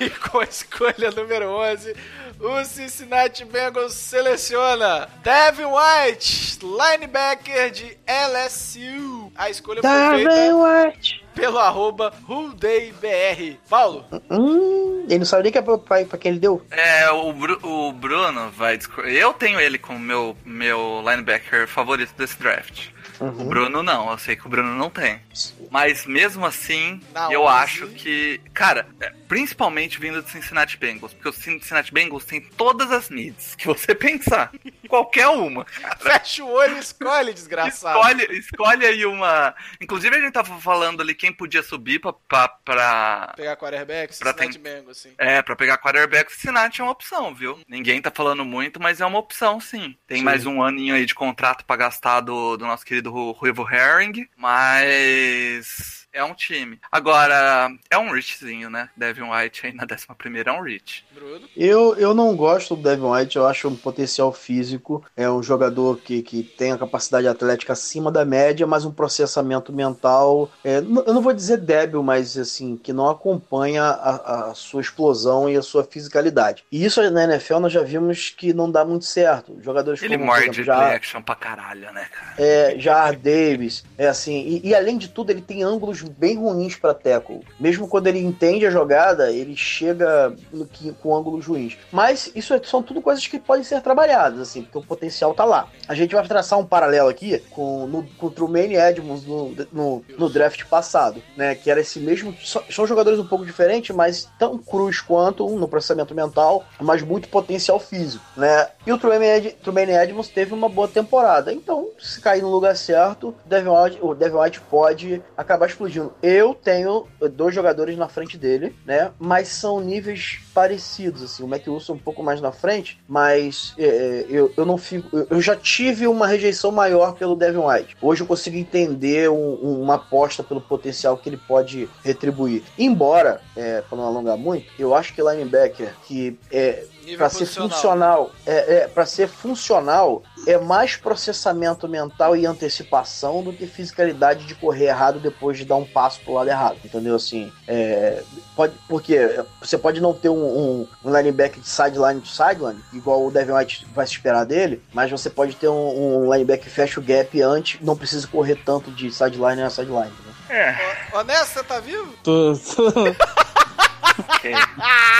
E com a escolha número 11, o Cincinnati Bengals seleciona Devin White, linebacker de LSU. A escolha foi feita White. pelo arroba WhoDayBR. Paulo, Hum, ele não sabe nem que é pra, pra, pra quem ele deu. É, o, Bru- o Bruno vai. Eu tenho ele como meu, meu linebacker favorito desse draft. O Uhum. Bruno não, eu sei que o Bruno não tem. Mas mesmo assim, Na eu 11. acho que. Cara, é, principalmente vindo do Cincinnati Bengals, porque o Cincinnati Bengals tem todas as needs que você pensar. Qualquer uma. fecha o olho e escolhe, desgraçado. Escolhe, escolhe aí uma. Inclusive, a gente tava falando ali quem podia subir pra. pra, pra- Pegar quarterback, Cincinnati ten- Bengals, sim. É, pra pegar quarterback, o Cincinnati é uma opção, viu? Ninguém tá falando muito, mas é uma opção, sim. Tem Sim. mais um aninho aí de contrato pra gastar do, do nosso querido Ru- Ruivo Herring, mas é um time. Agora, é um reachzinho, né? Devin White aí na 11 é um reach. Bruno. Eu, eu não gosto do Devin White, eu acho um potencial físico. É um jogador que, que tem a capacidade atlética acima da média, mas um processamento mental. é, eu não vou dizer débil, mas assim, que não acompanha a, a sua explosão e a sua fisicalidade. E isso na NFL nós já vimos que não dá muito certo. Jogadores Ele como, por morde exemplo, já, action pra caralho, né, cara? é, Jar Davis, é assim, e, e além de tudo, ele tem ângulos bem ruins para tackle. Mesmo quando ele entende a jogada, ele chega no com ângulos ruins. Mas isso é- são tudo coisas que podem ser trabalhadas, assim, porque o potencial tá lá. A gente vai traçar um paralelo aqui com, no, com o Trumaine Edmonds no, no, no draft passado, né? Que era esse mesmo. São jogadores um pouco diferentes, mas tão cruz quanto no processamento mental, mas muito potencial físico, né? E o Trumaine Edmonds teve uma boa temporada. Então, se cair no lugar certo, o Devin White, o Devin White pode acabar explodindo. Eu tenho dois jogadores na frente dele, né? Mas são níveis parecidos, assim. O Mac Wilson um pouco mais na frente, mas é, eu, eu não fico. eu- já tive uma rejeição maior pelo Devin White. Hoje eu consigo entender um- um- uma aposta pelo potencial que ele pode retribuir. Embora, é, para não alongar muito, eu acho que linebacker que é para ser funcional, é, é para ser funcional é mais processamento mental e antecipação do que fisicalidade de correr errado depois de dar um passo pro lado errado, entendeu? Assim, é, pode, porque você pode não ter um, um, um linebacker de sideline to sideline, igual o Devin White vai se esperar dele, mas você pode ter um, um linebacker que fecha o gap antes, não precisa correr tanto de sideline a sideline. Né? Ho- Honesto, você tá vivo? Tô, tô-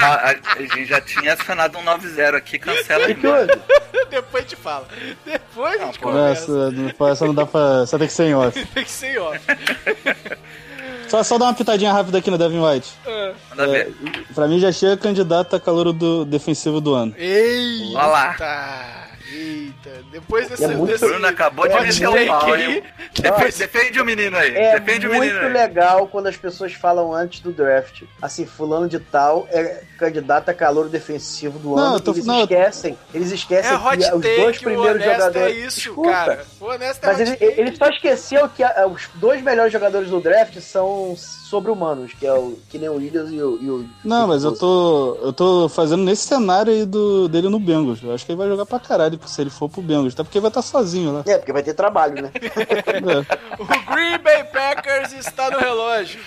A, a- a gente já tinha acionado um 9-0 aqui, cancela que, que? Depois te fala. Depois a gente pô, conversa. essa, não essa não dá pra. Só tem que ser em off. Tem que ser off. Só, só dar uma pitadinha rápida aqui no Devin White. Ah. Manda ver. Pra mim já chega candidato a calor do defensivo do ano. Eita! Olha lá. Eita! Depois desse. É muito- Bruno acabou de É meter o pau, hein? aí, Defende, defende o menino aí. É defende o muito menino aí. legal quando as pessoas falam antes do draft. Assim, fulano de tal é candidato a calor defensivo do Não, ano. tô- eles não, esquecem. Eles esquecem É que os dois primeiros honesto jogadores. é isso, Escuta, cara. O honesto é Mas ele, ele só esqueceu que a- os dois melhores jogadores do draft são sobre-humanos, que é o que nem o Williams e o. e o- Não, mas eu tô. Eu tô fazendo nesse cenário aí do, dele no Bengals. Eu acho que ele vai jogar pra caralho se ele for pro Bengals. Até porque vai estar sozinho lá. É, porque vai ter trabalho, né? É. O Green Bay Packers está no relógio.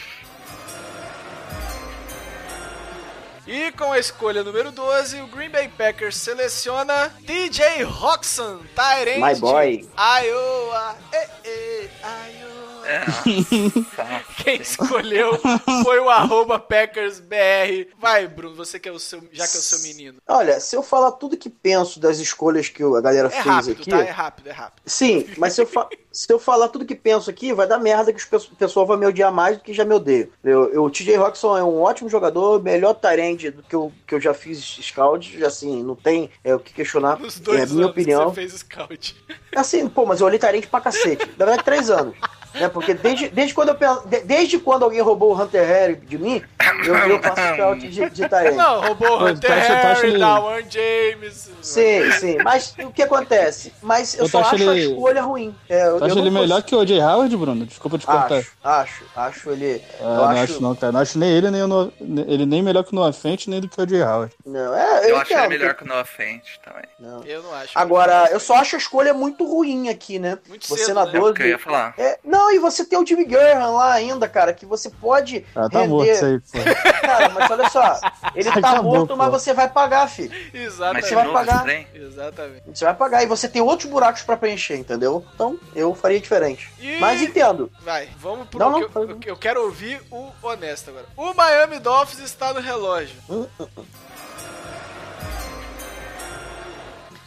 E com a escolha número 12, o Green Bay Packers seleciona TJ Roxon, Tyrant My boy. Iowa. Iowa. Nossa. Quem escolheu foi o arroba PackersBR. Vai, Bruno, você que é o seu, já que é o seu menino. Olha, se eu falar tudo que penso das escolhas que a galera É fez rápido, aqui. tá? É rápido, é rápido. Sim, mas se eu, fa- se eu falar tudo que penso aqui, vai dar merda que o pessoal vai me odiar mais do que já me odeia. Eu, eu- o TJ Roxon é um ótimo jogador, melhor tarende do que eu, que eu já fiz scout, assim, não tem é, o que questionar. Nos dois é a minha anos opinião. que você fez scout. Assim, pô, mas eu olhei tarente pra cacete. Na verdade, três anos. Né? Porque desde, desde, quando eu, desde quando alguém roubou o Hunter Harry de mim, eu, eu faço scout de, de tarente. Não, roubou o Hunter tu acha Harry, ele- Dawan James. Sim, sim. Mas o que acontece? Mas eu Eu só acho acho a ele- escolha ruim. É, eu, Tu acha eu não ele melhor consigo- que o O.J. Howard, Bruno? Desculpa te cortar. Acho, acho, acho ele. Eu não acho, acho não, cara. Não acho nem ele, nem o Noah- ele nem melhor que o Noah Fent, nem do que o O.J. Howard. Não, é, eu, Eu acho ele melhor que- o Noah Fent também. não. Eu não acho. Agora, eu só acho a escolha muito ruim aqui, né? Muito você cedo, na né? É o 12. que eu ia falar. É, não, e você tem o Jimmy Graham lá ainda, cara, que você pode. Ah, tá render- morto isso aí, pô. Cara, mas olha só, ele tá Acabou, morto, pô. mas você vai pagar, filho. Mas Exatamente. de você vai pagar. Exatamente. Você vai pagar e você tem outros buracos pra preencher, entendeu? Então, eu faria diferente. E- Mas entendo. Vai, vamos pro Não, que não, eu, fala. eu- eu quero ouvir o honesto agora. O Miami Dolphins está no relógio.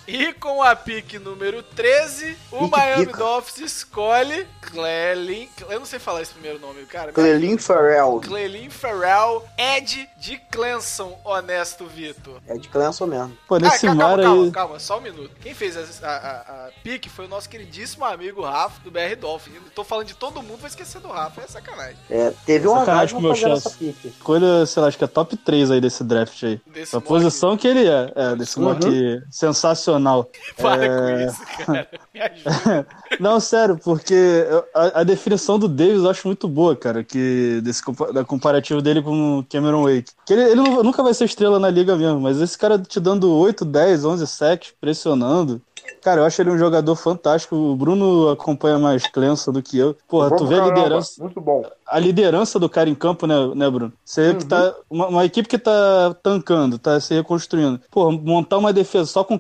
E com a pique número 13, o Pique Miami pica. Dolphins escolhe Clelin. Eu não sei falar esse primeiro nome, cara. Clelin Farrell. Clelin Farrell, Ed de Clemson, honesto Vitor. É de Clemson mesmo. Pô, nesse Ah, calma, calma, aí. calma, só um minuto. Quem fez a, a, a- a pique foi o nosso queridíssimo amigo Rafa, do BR Dolphin. Eu tô falando de todo mundo, vou esquecer do Rafa, é sacanagem. É, teve uma Sacanagem com o meu pique. Escolha, sei lá, acho que é top 3 aí desse draft aí. Desse A mock. posição que ele é. É, desse Uhum. mock sensacional. Para É. com isso, cara. Me ajuda. Não, sério, porque a, a definição do Davis eu acho muito boa, cara, que desse da comparativo dele com o Cameron Wake. Que ele, ele nu- nunca vai ser estrela na liga mesmo, mas esse cara te dando 8, 10, 11 sacks, pressionando. Cara, eu acho ele um jogador fantástico. O Bruno acompanha mais Clemson do que eu. Porra, tu vê a liderança, Muito bom. a liderança do cara em campo, né, né Bruno? Você vê que tá. Uma, uma equipe que tá tancando, tá se reconstruindo. Pô, montar uma defesa só com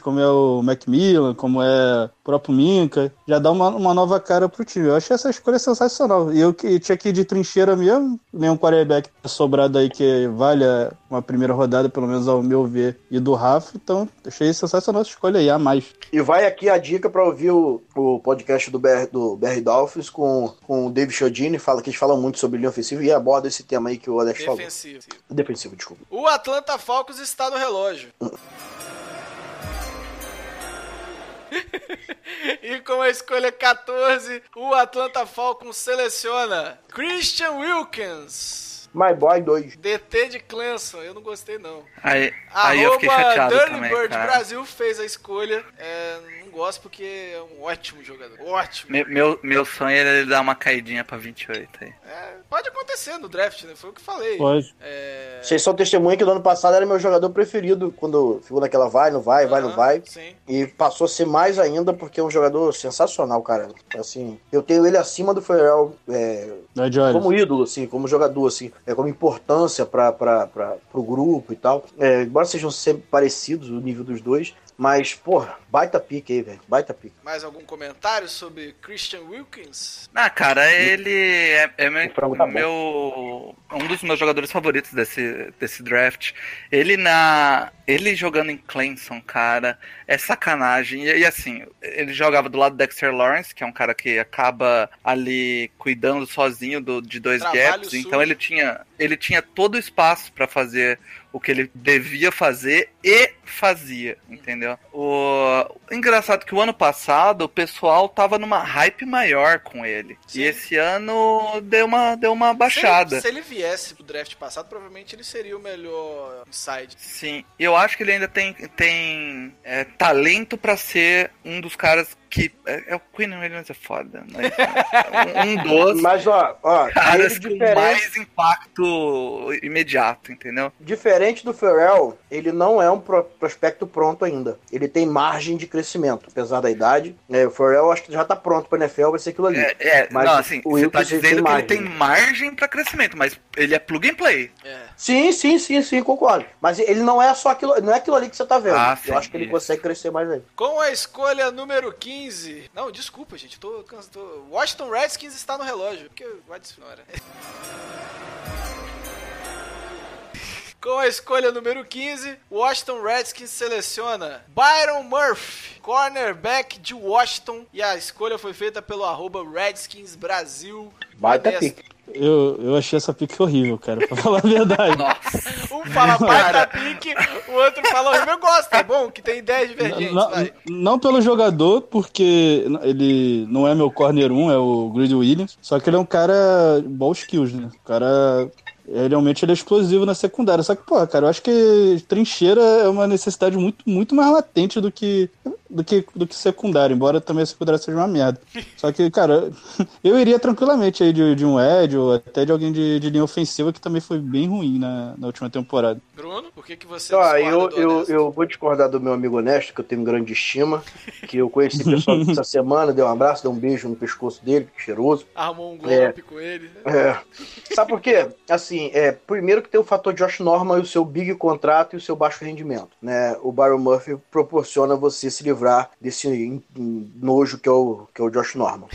como é o Macmillan, como é o próprio Minka, já dá uma, uma nova cara pro time. Eu achei essa escolha sensacional. E eu que tinha que ir de trincheira mesmo, nenhum quarterback sobrado aí que valha uma primeira rodada, pelo menos ao meu ver, e do Rafa. Então, achei sensacional essa escolha aí, a mais. E vai aqui a dica pra ouvir o, o podcast do BR, do BR Dolphins com, com o David Chodini, fala que eles falam muito sobre linha ofensiva e aborda esse tema aí que o Alex falou. Defensivo. Defensivo, desculpa. O Atlanta Falcons está no relógio. e com a escolha 14, o Atlanta Falcons seleciona Christian Wilkins. My Boy 2. DT de Clemson, eu não gostei não. Aí, aí eu fiquei Arroba chateado Dirty também, Bird cara. Brasil fez a escolha. É, gosto porque é um ótimo jogador. Ótimo. Me- Meu, meu sonho era ele dar uma caidinha pra 28 aí. É, pode acontecer no draft, né? Foi o que falei. Pode. É, Vocês são testemunha que no ano passado era meu jogador preferido quando ficou naquela vai, não vai, vai, não vai. Sim. E passou a ser mais ainda porque é um jogador sensacional, cara. Assim, eu tenho ele acima do Ferrell é, como ídolo, assim, como jogador, assim, é, como importância para pro grupo e tal. É, embora sejam sempre parecidos o nível dos dois, mas, porra, baita pique aí, velho. Baita pique. Mais algum comentário sobre Christian Wilkins? Ah, cara, ele é, é meu, tá meu- um dos meus jogadores favoritos desse, desse draft. Ele na ele jogando em Clemson, cara, é sacanagem. E, e, assim, ele jogava do lado do Dexter Lawrence, que é um cara que acaba ali cuidando sozinho do, de dois Trabalho gaps. sujo. Então ele tinha ele tinha todo o espaço pra fazer o que ele devia fazer e fazia, entendeu? O engraçado que o ano passado o pessoal tava numa hype maior com ele. Sim. E esse ano deu uma deu uma Se baixada. ele, se ele viesse pro draft passado, provavelmente ele seria o melhor inside. Sim, eu acho que ele ainda tem, tem é, talento pra ser um dos caras que. É, é o Queen Williams é foda, mas é um dos Mas, ó, ó, caras ele com diferente, mais impacto imediato, entendeu? diferente do Ferrell, ele não é um pro- prospecto pronto ainda. Ele tem margem de crescimento, apesar da idade. É, o Ferrell acho que já tá pronto pra NFL, vai ser aquilo ali. É, é, Mas não, assim, o você tá dizendo que tem ele tem margem pra crescimento, mas ele é plug and play. É. Sim, sim, sim, sim, concordo. Mas ele não é só aquilo, não é aquilo ali que você tá vendo. Ah, Eu sim, acho que ele isso. consegue crescer mais aí. Com a escolha número 15. Não, desculpa, gente. Tô, tô... Washington Redskins está no relógio. Porque vai desfilora. Com a escolha número 15, Washington Redskins seleciona Byron Murphy, cornerback de Washington. E a escolha foi feita pelo arroba Redskins Brasil. Baita pique. Eu, eu achei essa pique horrível, cara, pra falar a verdade. Nossa. Um fala baita pique, o outro fala horrível. Eu gosto, é bom que tem ideias divergentes. Não, vai. não pelo jogador, porque ele não é meu corner 1, é o Grid Williams. Só que ele é um cara ball skills, né? O cara. Realmente ele é explosivo na secundária. Só que, pô, cara, eu acho que trincheira é uma necessidade muito, muito mais latente do que, do que, do que secundária, embora também a secundária seja uma merda. Só que, cara, eu iria tranquilamente aí de, de um Ed ou até de alguém de, de linha ofensiva que também foi bem ruim na, na última temporada. Bruno, por que, que você discorda eu, do eu, eu vou discordar do meu amigo Honesto, que eu tenho grande estima, que eu conheci pessoal essa semana, dei um abraço, dei um beijo no pescoço dele, que cheiroso. Armou um É. golpe com ele. É. Sabe por quê? Assim, é, primeiro que tem o fator Josh Norman e o seu big contrato e o seu baixo rendimento. Né? O Byron Murphy proporciona você se livrar desse in- in- nojo que é, o, que é o Josh Norman.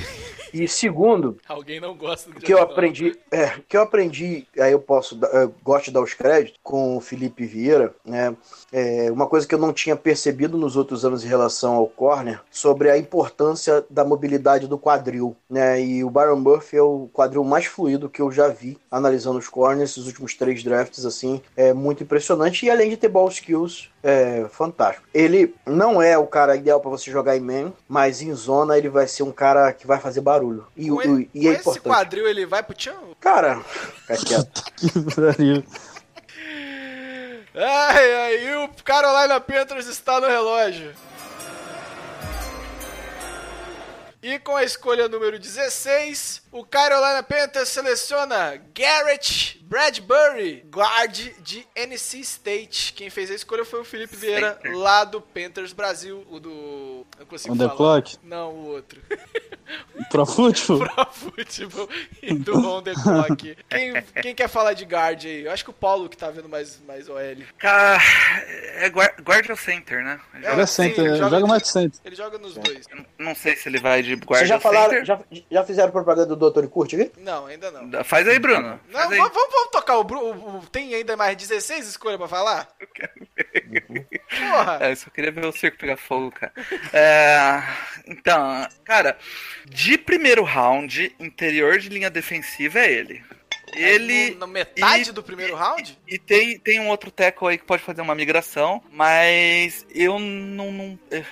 E segundo, Alguém não gosta do que eu aprendi, é, que eu aprendi, aí eu posso, eu gosto de dar os créditos com o Felipe Vieira, né? É, uma coisa que eu não tinha percebido nos outros anos em relação ao corner, sobre a importância da mobilidade do quadril, né? E o Byron Murphy é o quadril mais fluido que eu já vi analisando os corners, esses últimos três drafts, assim, é muito impressionante. E além de ter ball skills, é fantástico. Ele não é o cara ideal para você jogar em man, mas em zona ele vai ser um cara que vai fazer barulho. E, Com, o- ele- e com é esse importante. quadril ele vai pro tchão? Cara, fica quieto. Que pariu. Ai, ai, e o Carolina Panthers está no relógio. E com a escolha número 16, o Carolina Panthers seleciona Garrett Bradbury, guard de NC State. Quem fez a escolha foi o Felipe Vieira, lá do Panthers Brasil, o do... Não consigo On the falar. clock? Não, o outro. Pro futebol? Pro futebol e do On The Clock. Quem, quem quer falar de guard aí? Eu acho que o Paulo que tá vendo mais, mais OL. Cara, é guar- guarda center, né? É, Ele é sim, center, ele joga, joga mais de- center. Ele joga nos dois. Não sei se ele vai de Vocês guarda já falaram, center. já, já fizeram propaganda do Dr. Kurt aqui? Não, ainda não. Faz aí, Bruno. Não, Faz aí. vamos, vamos- tocar o, Bru- o- o- Tem ainda mais 16 escolhas pra falar? Porra! É, eu só queria ver o circo pegar fogo, cara. É, então, cara, de primeiro round, interior de linha defensiva é ele. Ele. No- Na metade e- do primeiro round? E tem, tem um outro tackle aí que pode fazer uma migração, mas eu não. não eh,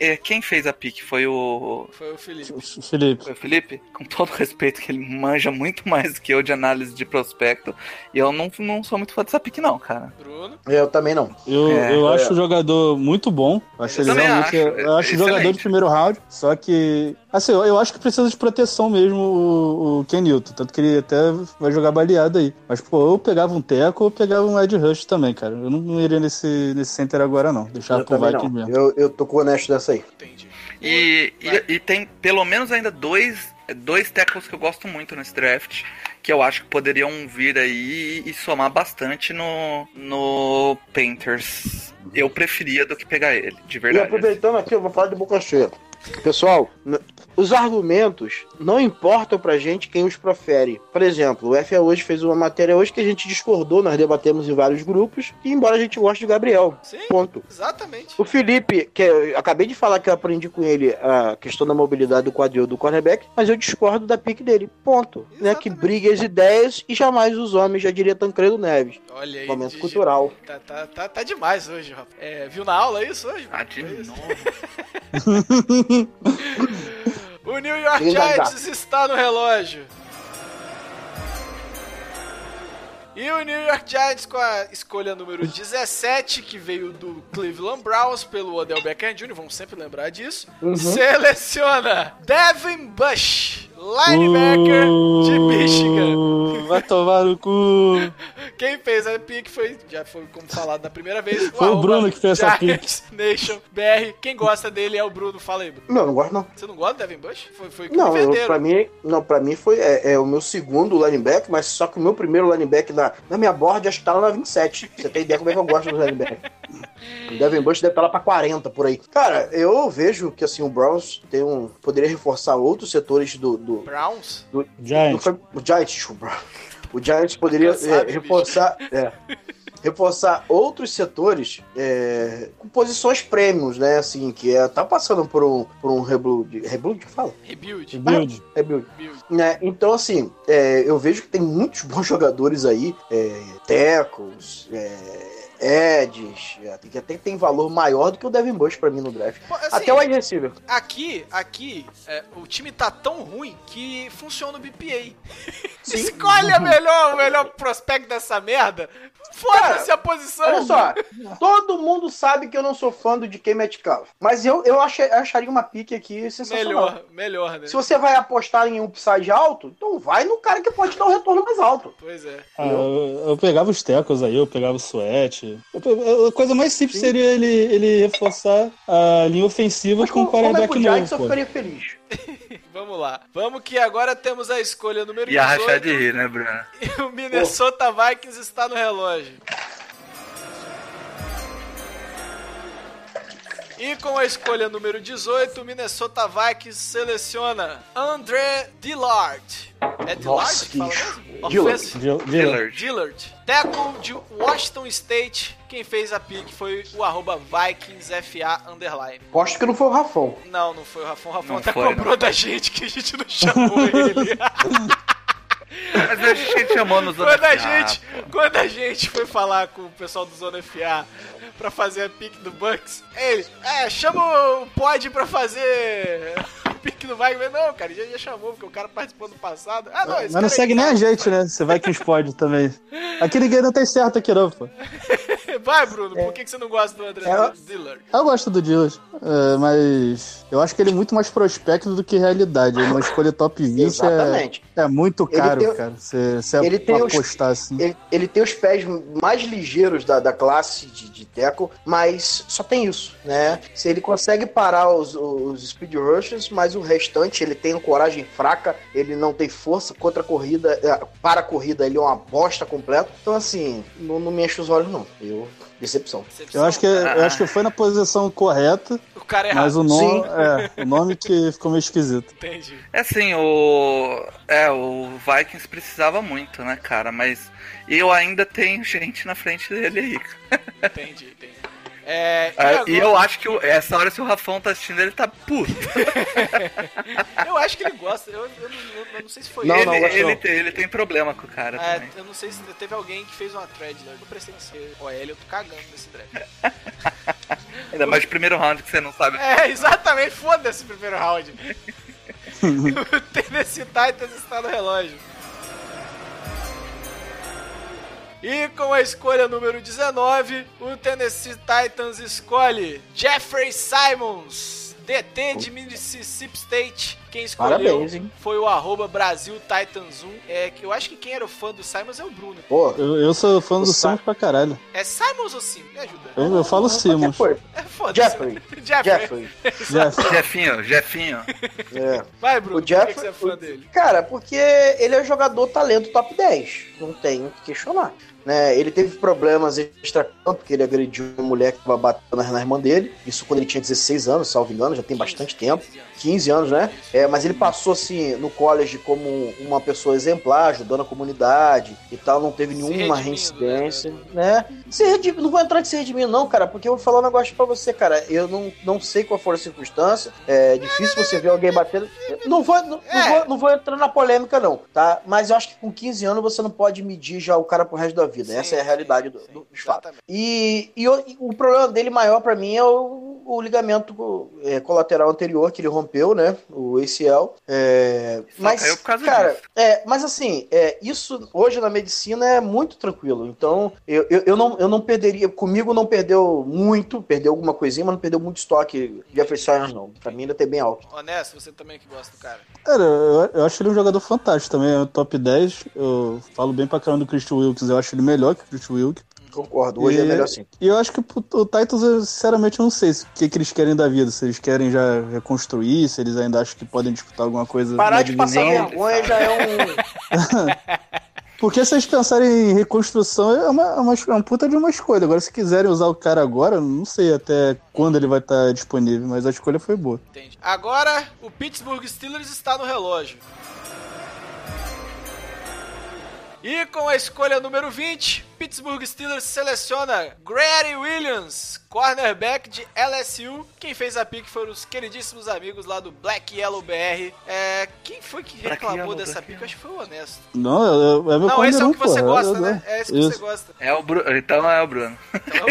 eh, quem fez a pick foi o, Foi o Felipe. Felipe. foi o Felipe? Com todo respeito, que ele manja muito mais do que eu de análise de prospecto. E eu não, não sou muito fã dessa pick, não, cara. Bruno. Eu também não. Eu, É, eu é. acho o jogador muito bom. Eu acho Eu ele também realmente. acho, eu acho excelente. jogador de primeiro round. Só que. Assim, eu, eu acho que precisa de proteção mesmo o, o Ken Newton. Tanto que ele até vai jogar baleado aí. Mas, pô, eu pegava um teco ou eu pegava um Ed Rush também, cara. Eu não, não iria nesse, nesse center agora, não. Deixava Eu pro Vikings não. mesmo. Eu, eu tô com o honesto dessa aí. Entendi. E, e, e tem pelo menos ainda dois, dois tackles que eu gosto muito nesse draft, que eu acho que poderiam vir aí e somar bastante no, no Panthers. Eu preferia do que pegar ele, de E verdade. aproveitando aqui, eu vou falar de boca cheia. Pessoal, os argumentos não importam pra gente quem os profere. Por exemplo, o FA hoje fez uma matéria hoje que a gente discordou, nós debatemos em vários grupos, e embora a gente goste de Gabriel. Sim, Ponto. exatamente. O Felipe, que eu acabei de falar que eu aprendi com ele a questão da mobilidade do quadril do cornerback, mas eu discordo da pique dele. Ponto. Né? Que brigue as ideias e jamais os homens, já diria Tancredo Neves. Olha aí. Momento cultural. Tá, tá, tá, tá demais hoje, rapaz. É, viu na aula isso hoje? Ah, de novo. O New York. Giants está no relógio. E o New York Giants com a escolha número 17, que veio do Cleveland Browns pelo Odell Beckham Jr., vamos sempre lembrar disso. Seleciona Devin Bush, linebacker de Michigan. Uh, Vai tomar no cu. Quem fez a pick foi, já foi como falado na primeira vez, Foi o Bruno que fez essa Giants Nation BR. Quem gosta dele é o Bruno. Fala aí, Bruno. Não, não gosto não. Você não gosta do Devin Bush? Foi, foi Não, eu, pra mim, não, pra mim foi é, é o meu segundo linebacker, mas só que o meu primeiro linebacker na, na minha board acho que tá lá na 27. Você tem ideia como é que eu gosto do linebacker. O Devin Bush deve estar lá pra 40 por aí. Cara, eu vejo que assim, o Browns tem um. poderia reforçar outros setores do. do, Browns? do- Giants. não foi- o Giants, desculpa. O Giants poderia sabe, é, reforçar. é, reforçar outros setores é, com posições prêmios, né? Assim, que é, tá passando por um, por um rebuild. Rebuild que fala? Rebuild. Build. Rebuild. Rebuild. né? Então, assim, é, eu vejo que tem muitos bons jogadores aí, é, tackles, é, edges, é, que até tem valor maior do que o Devin Bush pra mim no draft. Pô, assim, até o wide receiver. Aqui, aqui, é, o time tá tão ruim que funciona o BPA. Sim. Escolhe a melhor, o melhor prospecto dessa merda. Foda-se a posição. Olha só, todo mundo sabe que eu não sou fã do DK Metcalf, mas eu, eu achei- acharia uma pique aqui sensacional. Melhor, melhor, né? Se você vai apostar em um upside alto, então vai no cara que pode dar um retorno mais alto. Pois é. Ah, eu, eu pegava os tecos aí, eu pegava o suete. A coisa mais simples Sim. seria ele, ele reforçar a linha ofensiva Mas com como é quarterback pro Giants, novo, eu pô. ficaria feliz. Vamos lá. Vamos que agora temos a escolha número E a rachar 18. de rir, né, Bruno? E o Minnesota Vikings está no relógio. E com a escolha número 18, o Minnesota Vikings seleciona André Dillard. É Dillard Nossa, que fala mesmo? Dillard. Dillard. Dillard. Tackle de Washington State. Quem fez a pick foi o arroba VikingsFA underline. Aposto que não foi o Rafão. Não, não foi o Rafão. O Rafão até foi, cobrou não. da gente que a gente não chamou ele. Mas a gente chamou nos Quando a anos- gente, quando a gente foi falar com o pessoal do Zona FA pra fazer a pick do Bucks, ele, é, chama o Pod pra fazer a pick do Wagner. Não, cara, já, já chamou, porque o cara participou no passado. Ah, não, Mas não segue aí nem tá- a gente, né? Você vai que os pode também. Aqui ninguém não tem certo aqui não, pô. Vai, Bruno, por que, que você não gosta do André É. Dillard? Eu gosto do Dillas, é, mas eu acho que ele é muito mais prospecto do que realidade. Uma escolha top 20 é, Exatamente. é muito Ele caro, tem- cara. Você, você ele tem os- apostar assim. Ele, ele tem os pés mais ligeiros da, da classe de, de tackle, mas só tem isso, né? Se ele consegue parar os, os speed rushers, mas o restante ele tem uma coragem fraca, ele não tem força contra a corrida, é, para a corrida ele é uma bosta completa. Então assim, não, não me enche os olhos não. Eu decepção. Decepção. Eu acho, que, eu acho que foi na posição correta, O cara é errado. mas o nome, é, o nome que ficou meio esquisito. Entendi. É assim, o. É, o Vikings precisava muito, né, cara? Mas eu ainda tenho gente na frente dele aí. Entendi, entendi. É, e Ah, agora- E eu acho que essa hora, se o Rafão tá assistindo, ele tá puto. eu acho que ele gosta. Eu, eu não, eu- eu não sei se foi Não, ele. não, ele, ele, tem, ele tem problema com o cara É, também. eu não sei se teve alguém que fez uma thread lá. Eu não prestei atenção. OL, eu tô cagando nesse draft. Ainda mais de primeiro round que você não sabe. É, exatamente. Foda-se o primeiro round. o Tennessee Titans está no relógio. E com a escolha número 19, o Tennessee Titans escolhe Jeffrey Simons, DT de Mississippi State. Quem escolheu Parabéns, hein? foi o arroba Brasil Titans 1. É, que eu acho que quem era o fã do Simons é o Bruno. Pô, Eu, eu sou fã do O Simmons pra caralho. É Simons ou Sim? Me ajuda. Eu, eu falo coisa. É foda Jeffrey. Jeffrey. Jeffrey. Jeff. Jefinho, Jefinho. É. Vai, Bruno. O por Jeff- que que você é fã dele? Cara, porque ele é jogador talento top 10. Não tem o que questionar. Né? Ele teve problemas extra-campo, porque ele agrediu uma mulher que estava batendo na irmã dele. Isso quando ele tinha 16 anos, salvo engano, já tem bastante tempo. 15 anos, né? É, mas ele passou, assim, no college como uma pessoa exemplar, ajudando a comunidade e tal, não teve nenhuma redimindo, reincidência, né? Se redimindo, não vou entrar de se redimindo, não, cara, porque eu vou falar um negócio pra você, cara. Eu não, não sei qual foi a circunstância, é difícil você ver alguém batendo. Não vou, não, não É. vou, não vou entrar na polêmica, não, tá? Mas eu acho que com 15 anos você não pode medir já o cara pro resto da vida. Sim, Essa é a realidade sim, do, dos fatos. E, e o, e o problema dele maior pra mim é o, o ligamento é, colateral anterior que ele rompeu, né? O ACL. É, mas, caiu por causa cara, disso. é, mas assim, é, isso hoje na medicina é muito tranquilo. Então, eu, eu, eu não, eu não perderia. Comigo não perdeu muito, perdeu alguma coisinha, mas não perdeu muito estoque Jeffrey Irons, não. Pra mim ainda tem bem alto. Honesto, você também que gosta do cara. Cara, eu, eu acho ele um jogador fantástico também, é o top 10. Eu falo bem pra caramba do Christian Wilkes, eu acho ele melhor que o Christian Wilkes. Concordo, hoje é E- melhor sim. E eu acho que o, o Titans, eu, sinceramente, não sei se- o que, que eles querem da vida. Se eles querem já reconstruir, se eles ainda acham que podem disputar alguma coisa Parar na de passar divisão. vergonha já é um. Porque se eles pensarem em reconstrução, é uma, é uma, é uma puta de uma escolha. Agora, se quiserem usar o cara agora, não sei até quando ele vai estar disponível, mas a escolha foi boa. Entende? Agora, o Pittsburgh Steelers está no relógio. E com a escolha número 20, Pittsburgh Steelers seleciona Grady Williams, cornerback de LSU. Quem fez a pick foram os queridíssimos amigos lá do Black Yellow BR. É, quem foi que Black reclamou Yellow, dessa Black pick? Eu acho que foi o Honesto. Não, é, é meu Não, esse é o que você porra. gosta, Eu- né? É esse que Isso. você gosta. É o Bruno. Então é o Bruno.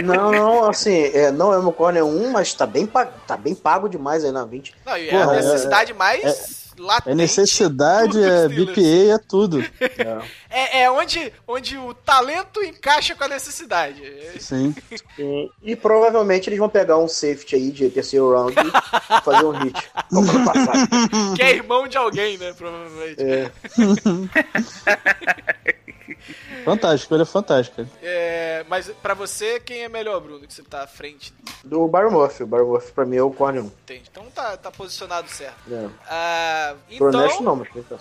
Não, não, assim, é, não é meu corner 1, mas tá bem, pago, tá bem pago demais aí na 20. Não, e é Porra, a é- necessidade mais latente. É necessidade, é. BPA, é tudo. É, é onde, onde o talento encaixa com a necessidade. É- Sim. E, e provavelmente eles vão pegar um safety aí de terceiro round e fazer um hit. Que é irmão de alguém, né? Provavelmente. É, Fantástico, ele é fantástico. É, mas pra você, quem é melhor, Bruno? Que você tá à frente. do Byron Murphy. O Byron Murphy pra mim é o corner 1. Entende? Então tá, tá posicionado certo. É. Ah, então, honesto não, mas então.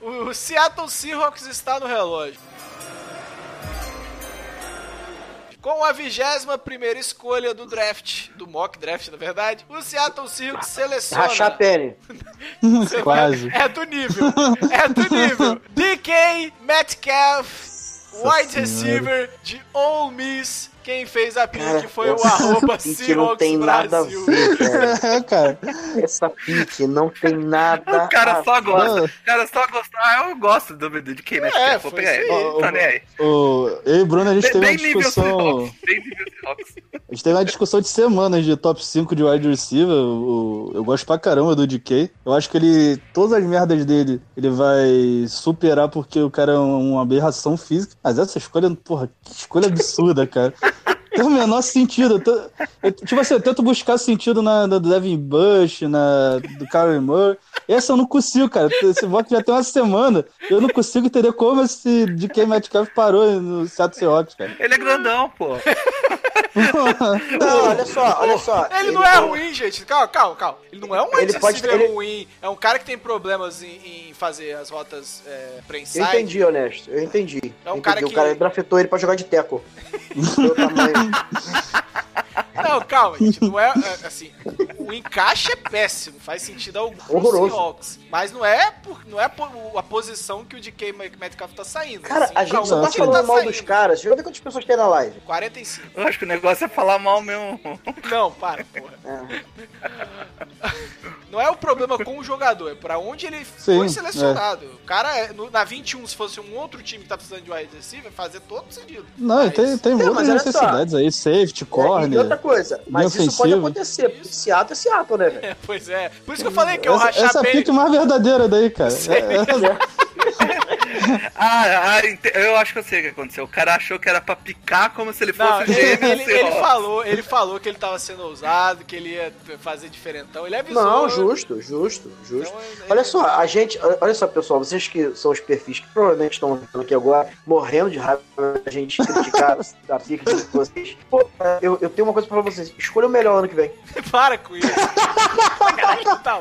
o Seattle Seahawks está no relógio. Com a vigésima primeira escolha do draft, do mock draft, na verdade, o Seattle Seahawks seleciona... Rachar Quase. É do nível. É do nível. DK Metcalf, wide receiver de Ole Miss. Quem fez a Cara, foi o arroba pique não tem nada a ver, cara. É, cara. Essa pique não tem nada O cara só gosta. O cara só gosta. Ah, eu gosto do do- de quem mexe. É, Vou foi pegar isso ele. aí. Tá nem aí. O, eu e o Bruno, a gente teve uma discussão. A gente teve uma discussão de semanas de top 5 de wide receiver. O- eu gosto pra caramba do DK. Eu acho que ele. Todas as merdas dele, ele vai superar porque o cara é um- uma aberração física. Mas essa escolha, porra, que escolha absurda, cara. Tem o menor sentido. Eu tô- eu- tipo assim, eu tento buscar sentido na, na do Devin Bush, na do Karen Moore. Essa eu não consigo, cara. Esse voto já tem uma semana. Eu não consigo entender como esse DK Metcalf parou no Seattle Seahawks, cara. Ele é grandão, pô. Não, olha só, olha só. Ele não é ruim, gente. Calma, calma, calma. Ele não é um Ele pode- receiver ele- ruim. É um cara que tem problemas em, em fazer as rotas é, Eu entendi, honesto. Eu entendi. É um entendi. cara O que- cara draftou ele pra jogar de teco. Não, calma, gente. Não é, é, assim. O encaixe é péssimo, faz sentido algum pro Horroroso. Seahawks. Mas não é, por, não é por a posição que o DK Metcalf tá saindo. Cara, assim, a gente só tá falando mal saindo. dos caras. Deixa eu ver quantas pessoas tem na live. 45. Eu acho que o negócio é falar mal mesmo. Não, para, porra. É. Não é o problema com o jogador, é pra onde ele Sim, foi selecionado. O cara, é- no- na 21, se fosse um outro time que tá precisando de wide receiver, vai fazer todo sentido. Não, Mas- tem, tem É, olha só. necessidades aí, safety, É, e corner. outra coisa, mas linha isso pode acontecer. porque Seattle é Seattle, né, velho? É, pois é. Por isso que eu falei que eu essa, rachar essa é a bem. pique mais verdadeira daí, cara. É, é- Ah, ah, eu acho que eu sei o que aconteceu. O cara achou que era pra picar como se ele fosse Não, o ele, GM ele, ele falou, ele falou que ele tava sendo ousado, que ele ia fazer diferentão. Ele avisou. Não, justo, justo, justo. Então, ele- Olha só, a gente, olha só, pessoal, vocês que são os perfis que provavelmente estão vendo aqui agora, morrendo de raiva da gente criticar a pica de vocês. Pô, eu, eu tenho uma coisa pra vocês. Escolha o melhor ano que vem. Para com isso. Tá.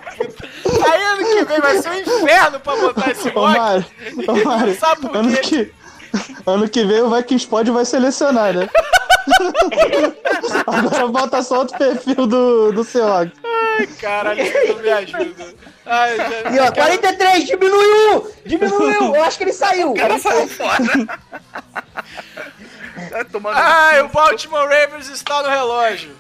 Aí ano que vem vai ser um inferno pra botar esse Ô, mock. Mário, ô, Mário, sabe por ano que, ano que vem o Vikings Pod vai selecionar, né? Agora bota só outro perfil do, do Seahawks. Ai, caralho, isso não me ajuda. Ai, já, E ó, 43, diminuiu! Diminuiu! Eu acho que ele saiu. O cara saiu fora. Tá. Ai, o Baltimore Ravens está no relógio.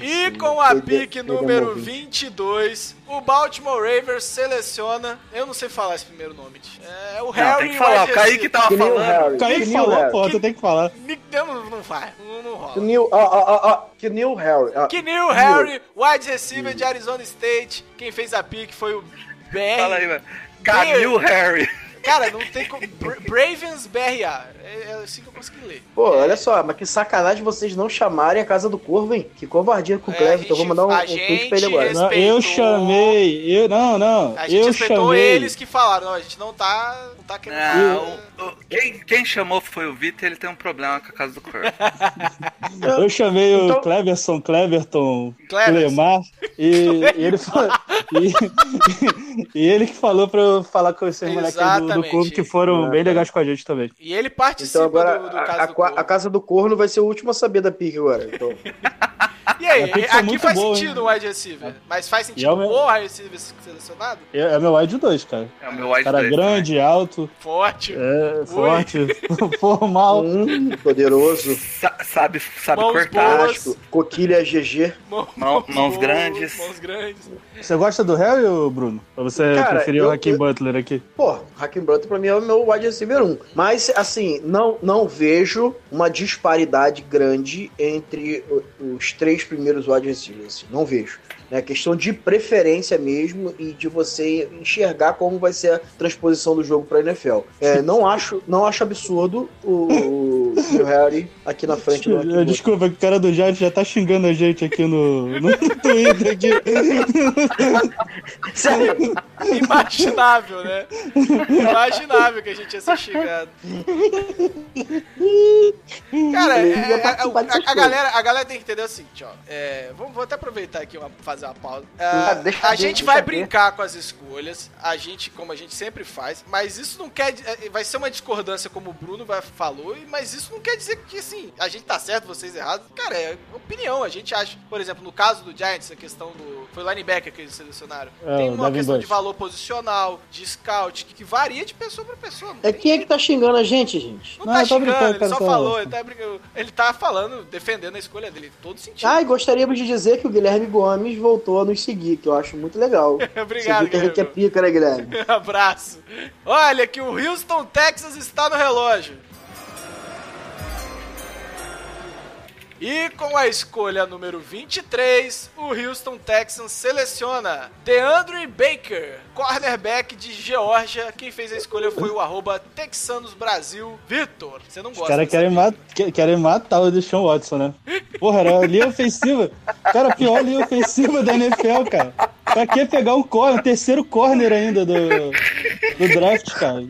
E com a pique número um ouvinte. 22, o Baltimore Ravens seleciona. Eu não sei falar esse primeiro nome. tch. É o Não, Harry tem que falar. O Kaique tava falando. O Kaique falou, pô, tu tem que falar. Não, não vai. Não, não rola. Que Neil, ó, que Neil Harry. ó. Que New Harry, wide receiver de Arizona State. Quem fez a pique foi o BR. Fala aí, mano. Camil Harry. Cara, não tem como. Bra- Bravens BRA. É, é assim que eu consegui ler. Pô, olha só, mas que sacanagem vocês não chamarem a Casa do Corvo, hein? Que covardia com o É, Clever. a Então eu vou gente- mandar um, um tweet pra ele agora. Não, eu chamei, eu, não, não, A gente eu respeitou chamei. eles que falaram. Não, a gente não tá, não tá querendo. Não, o- o- quem, quem chamou foi o Vitor ele tem um problema com a casa do corpo. Eu chamei Então- o Cleverson, Cleverton. Clemar, e, e ele falou, e, e ele que falou pra eu falar com esses moleques aí do, do clube que foram bem legais com a gente também. E ele participa Então agora do, do a, a- a Casa do Corno vai ser o último a saber da pique agora. Então, E aí, foi aqui faz boa, sentido o wide receiver. Mas faz E é sentido o meu- o wide receiver selecionado? É, é meu wide 2, cara. É o meu wide Cara dois, grande, alto, Forte. é, forte, formal. hum, poderoso, Sa- sabe, sabe Mãos cortar. boas. coquilha GG. Mão- Mão- mãos boas, grandes. Mãos grandes. Você gosta do Harry, Bruno? Ou você Cara, preferiu eu- o Hakim eu- Butler aqui? Pô, Hakim Butler pra mim é o meu wide receiver 1. Mas, assim, não, não vejo uma disparidade grande entre os três primeiros wide receivers. Assim, não vejo. É questão de preferência mesmo e de você enxergar como vai ser a transposição do jogo pra NFL. É, não, acho, não acho absurdo o, o, Harry aqui na frente do. Desculpa, o cara do Giants já tá xingando a gente aqui no, no Twitter. Aqui. Sério, Imaginável, né? Imaginável que a gente ia ser xingado. Cara, é, é, participar a, dessas a galera, a galera tem que entender o seguinte, ó. É, vamos, vou até aproveitar aqui uma, fazer uma pausa. Ah, deixa a ver, gente deixa vai ver. brincar com as escolhas, a gente, como a gente sempre faz, mas isso não quer. é, Vai ser uma discordância, como o Bruno vai, falou, e- mas isso não quer dizer que assim, a gente tá certo, vocês errados. Cara, é opinião. A gente acha, por exemplo, no caso do Giants, a questão do. Foi o linebacker que eles selecionaram. É, tem uma questão Bush. de valor posicional, de scout, que, que varia de pessoa pra pessoa. não é quem é que tá xingando a gente, gente? não, Não, tá xingando, brincando, ele cara, só só- falou, ele tá, brincando, ele tá falando, defendendo a escolha dele, todo sentido. Ah, e gostaríamos de dizer que o Guilherme Gomes voltou a nos seguir, que eu acho muito legal. Obrigado, Você viu que é Guilherme. pica, né, Guilherme? Abraço. Olha que o Houston, Texas está no relógio. E com a escolha número 23, o Houston Texans seleciona DeAndre Baker, cornerback de Geórgia. Quem fez a escolha foi o arroba Texanos Brasil, Vitor. Você não Os gosta caras dessa querem, mat que- querem matar o Deshaun Watson, né? Porra, era a linha ofensiva. Cara, a pior linha ofensiva da NFL, cara. Pra que pegar um corner, terceiro corner ainda do, do draft, cara?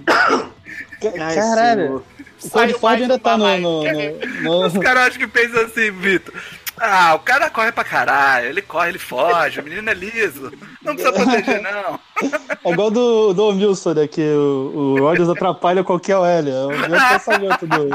Caralho. O mais ainda tá no, no, no- Os caras acham que pensam assim, Vitor. Ah, o cara corre pra caralho, ele corre, ele foge, o menino é liso. Não precisa proteger, não. É igual do, do Wilson, né? Que o, o Rodgers atrapalha qualquer OL. É o mesmo pensamento do. do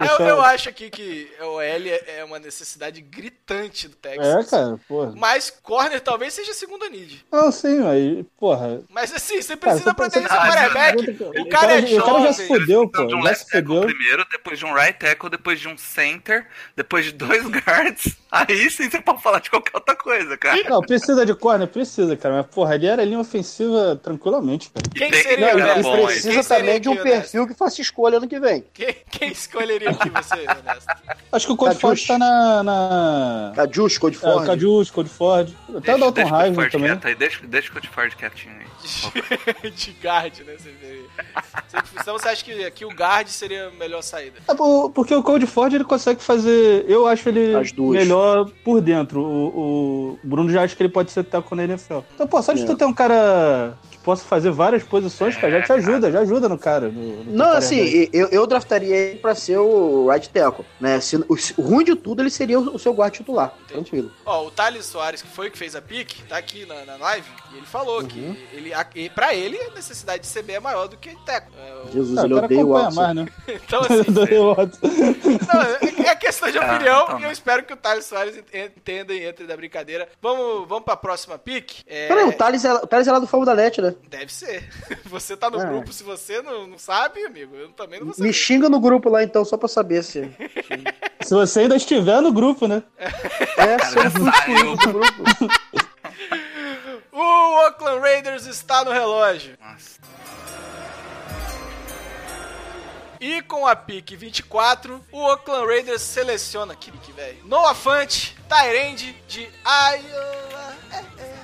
Eu, eu Sean. acho aqui que o L é uma necessidade gritante do É, Texas. cara, porra. Mas corner talvez seja segunda need. Não, sim, mas, porra. Mas assim, você Cara, precisa você proteger precisa- seu Ah, quarterback. o O cara é cara- o cara já se jovem. fudeu, Então, pô. de um left tackle primeiro, depois de um right tackle, depois de um center, depois de dois guards. Aí sim você pode falar de qualquer outra coisa, cara. Não, precisa de corner, precisa, cara. Mas, porra, ali era linha ofensiva tranquilamente, cara. Quem seria Não, o Quem Precisa seria também de um Ernesto? perfil que faça escolha ano que vem. Quem, quem escolheria aqui você, Ernesto? Acho que o Cody Cadius. Ford tá na. na... Cadius, Code É, Ford. Cadius, Cody Ford. Até o Dalton deixa o Heisman Ford também. quieto aí, deixa, deixa o Cody Ford quietinho aí. de guard, né? Você vê. Então você acha que aqui o guard seria a melhor saída? É, por- porque o Cody Ford ele consegue fazer. Eu acho ele As melhor por dentro. O, o Bruno já acha que ele pode ser taco na NFL. Então, pô, só de É. tu ter um cara que possa fazer várias posições, cara, já te ajuda, já ajuda no cara. no- no Não, assim, eu, eu draftaria ele pra ser o right tackle, né? Se- o, o ruim de tudo, ele seria o, o seu guard titular, tranquilo. Ó, o Thales Soares, que foi que fez a pique, tá aqui na, na live, e ele falou Uhum. que ele, a, e pra ele a necessidade de CB é maior do que teco. É, o- Jesus, Ah, ele odeia o Watson. mais, né? então, assim, Do Watson. não, é questão de Ah, opinião então e eu espero que o Thales Soares ent- entendem, entrem da brincadeira. Vamos, vamos pra próxima pick? É, Peraí, o Thales é, o Thales é lá do Fogo da Net, né? Deve ser. Você tá no Ah. grupo, se você não, não sabe, amigo, eu também não vou saber. Me xinga no grupo lá então, só pra saber se. Se você ainda estiver no grupo, né? É, saiu. excluído do grupo. O Oakland Raiders está no relógio. Nossa. E com a pick 24, o Oakland Raiders seleciona, que pick, velho. Noah Fant, Tyrande de Iowa. É, é,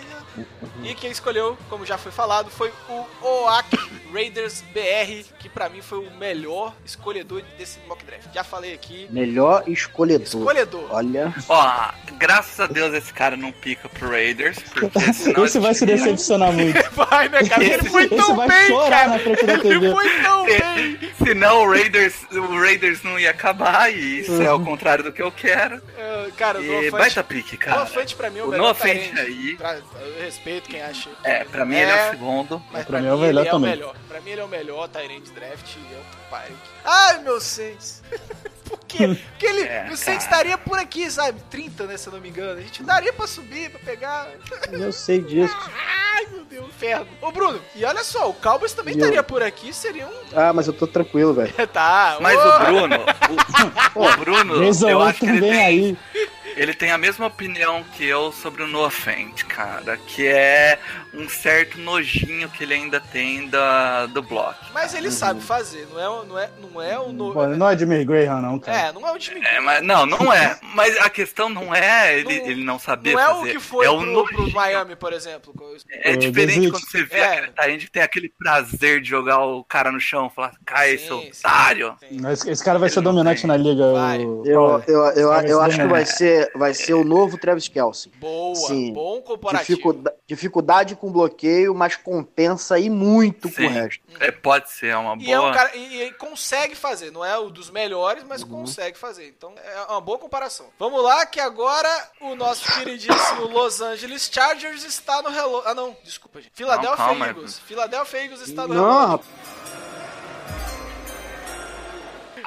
Iowa. E quem escolheu, como já foi falado, foi o OAC Raiders BR, que pra mim foi o melhor escolhedor desse mock draft. Já falei aqui. Melhor escolhedor. Escolhedor. Olha. Ó, graças a Deus esse cara não pica pro Raiders, porque senão Esse vai se decepcionar muito. Vai, né, cara? Ele foi Esse tão vai bem, chorar cara. na frente da Ele foi tão bem. Senão o Raiders, o Raiders não ia acabar, e isso é Uhum. o contrário do que eu quero. É, Cara, Noah E Fant... baita pique, cara. Noah Fant pra mim é o O melhor Noah Fant aí- Pra- Eu respeito quem acha. É, pra mim ele é o segundo. Mas Pra mim é o melhor ele é também. o melhor. Pra mim ele é o melhor Tyrande Draft. É o pai. Ai, meu Saints. por quê? Porque ele, É, o Saints estaria por aqui, sabe? 30, né, se eu não me engano. A gente daria pra subir, pra pegar. Eu sei disso. Ai, meu Deus, inferno. Ô, Bruno, e olha só, o Cowboys também estaria por aqui, seria um... Ah, mas eu tô tranquilo, velho. tá, Mas ô, o Bruno, o, o Bruno, eu acho que ele vem tem, aí. Ele tem a mesma opinião que eu sobre o Noah Fent, cara, que é um certo nojinho que ele ainda tem da, do bloco. Mas ele sabe fazer, não é, o- não é, não é o... No... Pô, não é Jimmy Graham, não, cara. É, não é o Jimmy É, mas, não, não é. Mas a questão não é ele Não- ele não saber Não é o fazer. que foi é o pro, pro Miami, por exemplo. É O diferente quando você vê É. Tyrande que tem aquele prazer de jogar o cara no chão e falar, cai, Sim, seu sim, otário. sim. Mas esse cara vai ser Ele não dominante tem. na liga. Vai. o- Eu, eu, eu, eu ser acho que vai dominante. Ser, vai ser o novo Travis Kelsey. Boa, Sim. bom comparativo. Dificulda- dificuldade com bloqueio, mas compensa e muito com Sim. o resto. É, pode ser uma E é um boa. cara e, e ele consegue fazer, não é o dos melhores, mas Uhum. consegue fazer. Então é uma boa comparação. Vamos lá, que agora o nosso queridíssimo Los Angeles Chargers está no relógio. Ah, não, desculpa, gente. Philadelphia calma, Eagles. Philadelphia Eagles está no Não, relógio.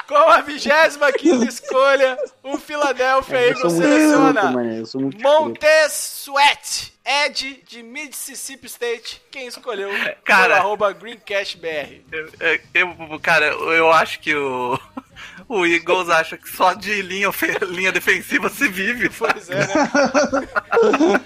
Com a 25 escolha, o Philadelphia sou Eagles seleciona muito. Montez Sweat, Ed de Mississippi State. Quem escolheu? Cara. Pelo arroba GreenCashBR. Eu, eu- cara, eu acho que o, o Eagles acha que só de linha, linha defensiva se vive. Pois é, né?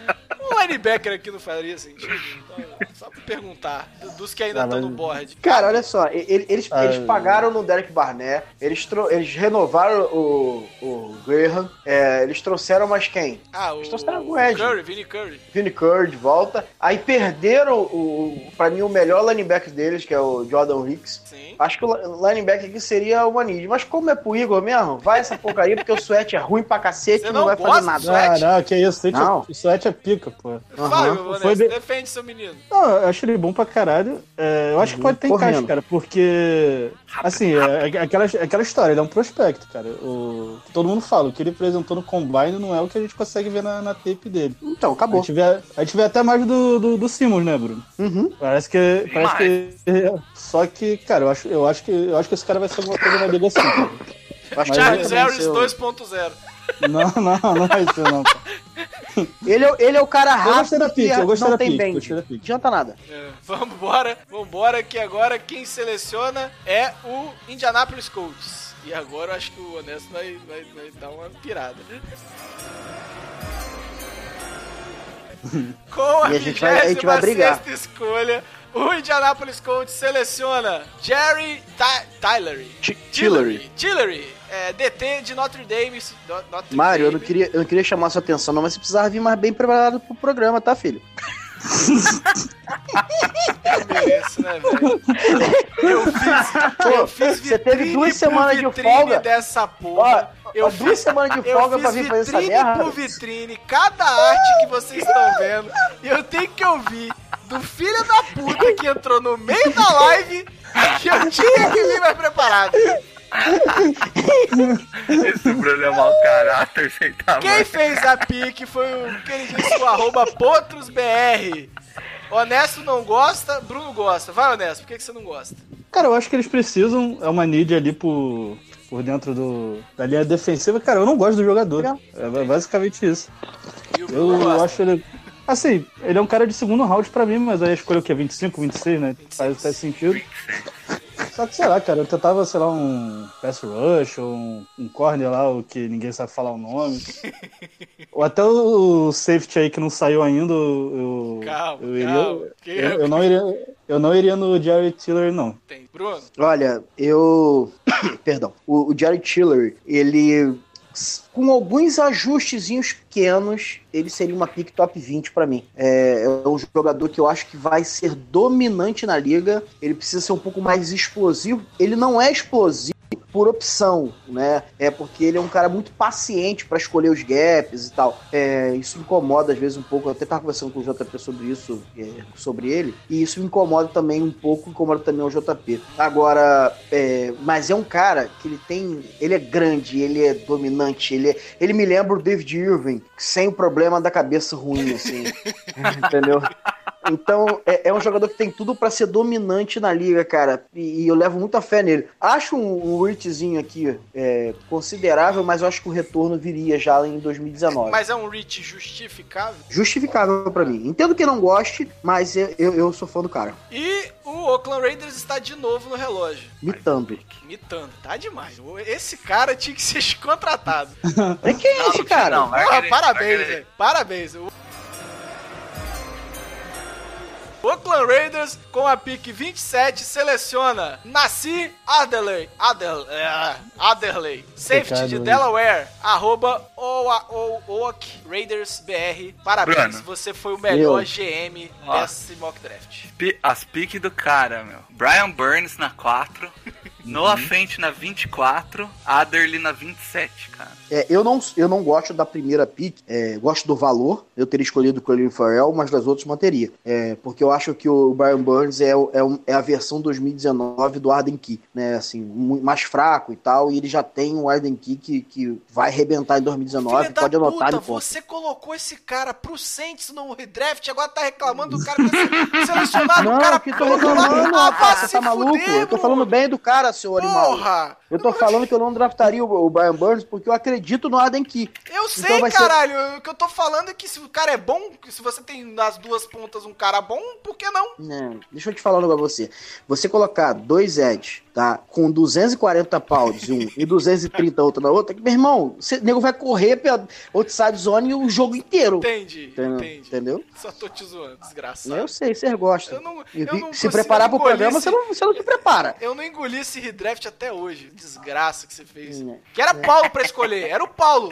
um linebacker aqui não faria sentido. Então, só pra perguntar. do- Dos que ainda Ah, estão mas- no board. Cara, olha só, eles, Ah, eles pagaram no Derek Barnett, eles, tro- eles renovaram o, o Graham, é, eles trouxeram mais quem? Ah, o, Eles trouxeram o Ed. Curry, Vinny Curry. Vinny Curry de volta. Aí perderam o, pra mim, o melhor linebacker deles, que é o Jordan Hicks. Sim. Acho que o li- linebacker aqui seria o Manid. Mas como é pro Igor mesmo, vai essa porcaria, porque o Sweat é ruim pra cacete e não, não vai gosta fazer nada. Ah, não, que isso. Sweat Não. é, Sweat é pica, pô. Fábio. Vanessa, Foi de- defende seu menino. Não, eu acho ele bom pra caralho. É, eu acho que pode ter Correndo. encaixe, cara, porque. Assim, é, é aquela, é aquela história, ele é um prospecto, cara. O, que todo mundo fala, o que ele apresentou no combine não é o que a gente consegue ver na, na tape dele. Então, A acabou. gente, vê, a gente vê até mais do, do, do Simmons, né, Bruno? Uhum. Parece que. Parece que. Só que, cara, eu acho, eu, acho que, eu acho que esse cara vai ser alguma coisa na liga assim, Charles Harris também ser o- 2.0. Não, não, não é isso, não. Ele, é- ele é o cara Eu gostei rápido da pique, que eu gostei não da tem pique, bend. gostei da Não pique. adianta nada. É, vambora, vambora, que agora quem seleciona é o Indianapolis Colts. E agora eu acho que o Honesto vai, vai, vai dar uma pirada. Com a E a gente vai- a gente vai brigar. 26ª escolha, o Indianapolis Colts seleciona Jerry Ty Tylery. T- Tillery. Tillery, é, DT de Notre Dame. Notre Mário, eu não, Dame. queria, eu não queria chamar sua atenção, não, mas você precisava vir mais bem preparado pro programa, tá, filho? Eu mereço, né, velho? Eu fiz, eu fiz você teve vitrine duas por semanas de vitrine folga. dessa porra. Ó, eu ó, duas semanas de folga fiz pra vir fazer essa vitrine merda. por vitrine, cada arte que vocês estão vendo, e eu tenho que ouvir do filho da puta que entrou no meio da live que eu tinha que vir mais preparado. Esse Bruno é mau caráter, sem tamanho. Quem fez a pique foi o queridíssimo arroba PotrosBR. Honesto não gosta, Bruno gosta. Vai, Honesto, por que, que você não gosta? Cara, eu acho que eles precisam, é uma need ali pro, por dentro do, da linha defensiva. Cara, eu não gosto do jogador. Legal. É basicamente isso. E o Bruno Eu acho ele. Assim, ele é um cara de segundo round pra mim, mas aí a escolha o quê? 25, 26, né? Faz, faz sentido. Só que, sei lá, cara, eu tentava, sei lá, um pass rush ou um, um corner lá, o que ninguém sabe falar o nome. ou até o safety aí que não saiu ainda, eu, Calma, eu iria. calma. Eu, eu não iria. Eu não iria no Jerry Tiller, não. Tem. Bruno, Olha, eu. Perdão. O, o Jared Tiller, ele. Com alguns ajustezinhos pequenos, ele seria uma pick top 20 pra mim. É, é um jogador que eu acho que vai ser dominante na liga. Ele precisa ser um pouco mais explosivo. Ele não é explosivo por opção, né? É porque ele é um cara muito paciente pra escolher os gaps e tal. É, isso incomoda às vezes um pouco. Eu até tava conversando com o JP sobre isso, é, sobre ele, e isso me incomoda também um pouco, incomoda também o JP. Agora, é, mas é um cara que ele tem, ele é grande, ele é dominante, ele, é- ele me lembra o David Irving, sem o problema da cabeça ruim, assim, entendeu? Então, é, é um jogador que tem tudo pra ser dominante na liga, cara. E, e eu levo muita fé nele. Acho um, um reachzinho aqui é, considerável, mas eu acho que o retorno viria já em 2019. mas é um reach justificável? Justificável pra mim. Entendo que não goste, mas eu, eu, eu sou fã do cara. E o Oakland Raiders está de novo no relógio. Mitando. Imitando. Tá demais. Esse cara tinha que ser contratado. É que é Não, esse cara? não, Porra, parabéns, velho. Parabéns. Oakland Raiders, com a pick 27, seleciona Nassi Adderley. Adel, é, Adderley. Safety Pecado, de hein? Delaware. Arroba Oa- O- Oak Raiders BR. Parabéns, Bruno. você foi o melhor Meu. GM Ó. desse mock draft. As piques do cara, meu. Brian Burns na 4. Noah Fent na 24. Adderley na 27, cara. É, eu, não, eu não gosto da primeira pick, é, gosto do valor. Eu teria escolhido o Colin Farrell, mas das outras manteria. É, porque eu acho que o Brian Burns é, é, é a versão 2019 do Arden Key, né? Assim, mais fraco e tal. E ele já tem um Arden Key que, que vai arrebentar em 2019. Filha da pode anotar puta, você colocou esse cara pro Saints no redraft, agora tá reclamando do cara ter sido selecionado, Não, o cara que tô lá. reclamando, Ah, rapaz, você tá maluco? fuder, eu tô falando bem do cara, seu animal. Porra! Eu tô falando que eu não draftaria o, o Brian Burns porque eu acredito no Arden Key. Eu sei, Então vai ser- caralho. O que eu tô falando é que se o cara é bom, se você tem nas duas pontas um cara bom, por que não? Não, deixa eu te falar um negócio pra você. Você colocar dois Eds, tá? Com 240 pounds um e 230 outro na outra, que, meu irmão, o nego vai correr pela outside zone o jogo inteiro. Entendi, Entendeu? entendi. Entendeu? Só tô te zoando, desgraçado. Eu sei, você gosta. Eu não- eu não se preparar pro programa, esse- você não, você não se prepara. Eu não engoli esse redraft até hoje. Desgraça que você fez. Hum, Que era Paulo pra escolher, era o Paulo.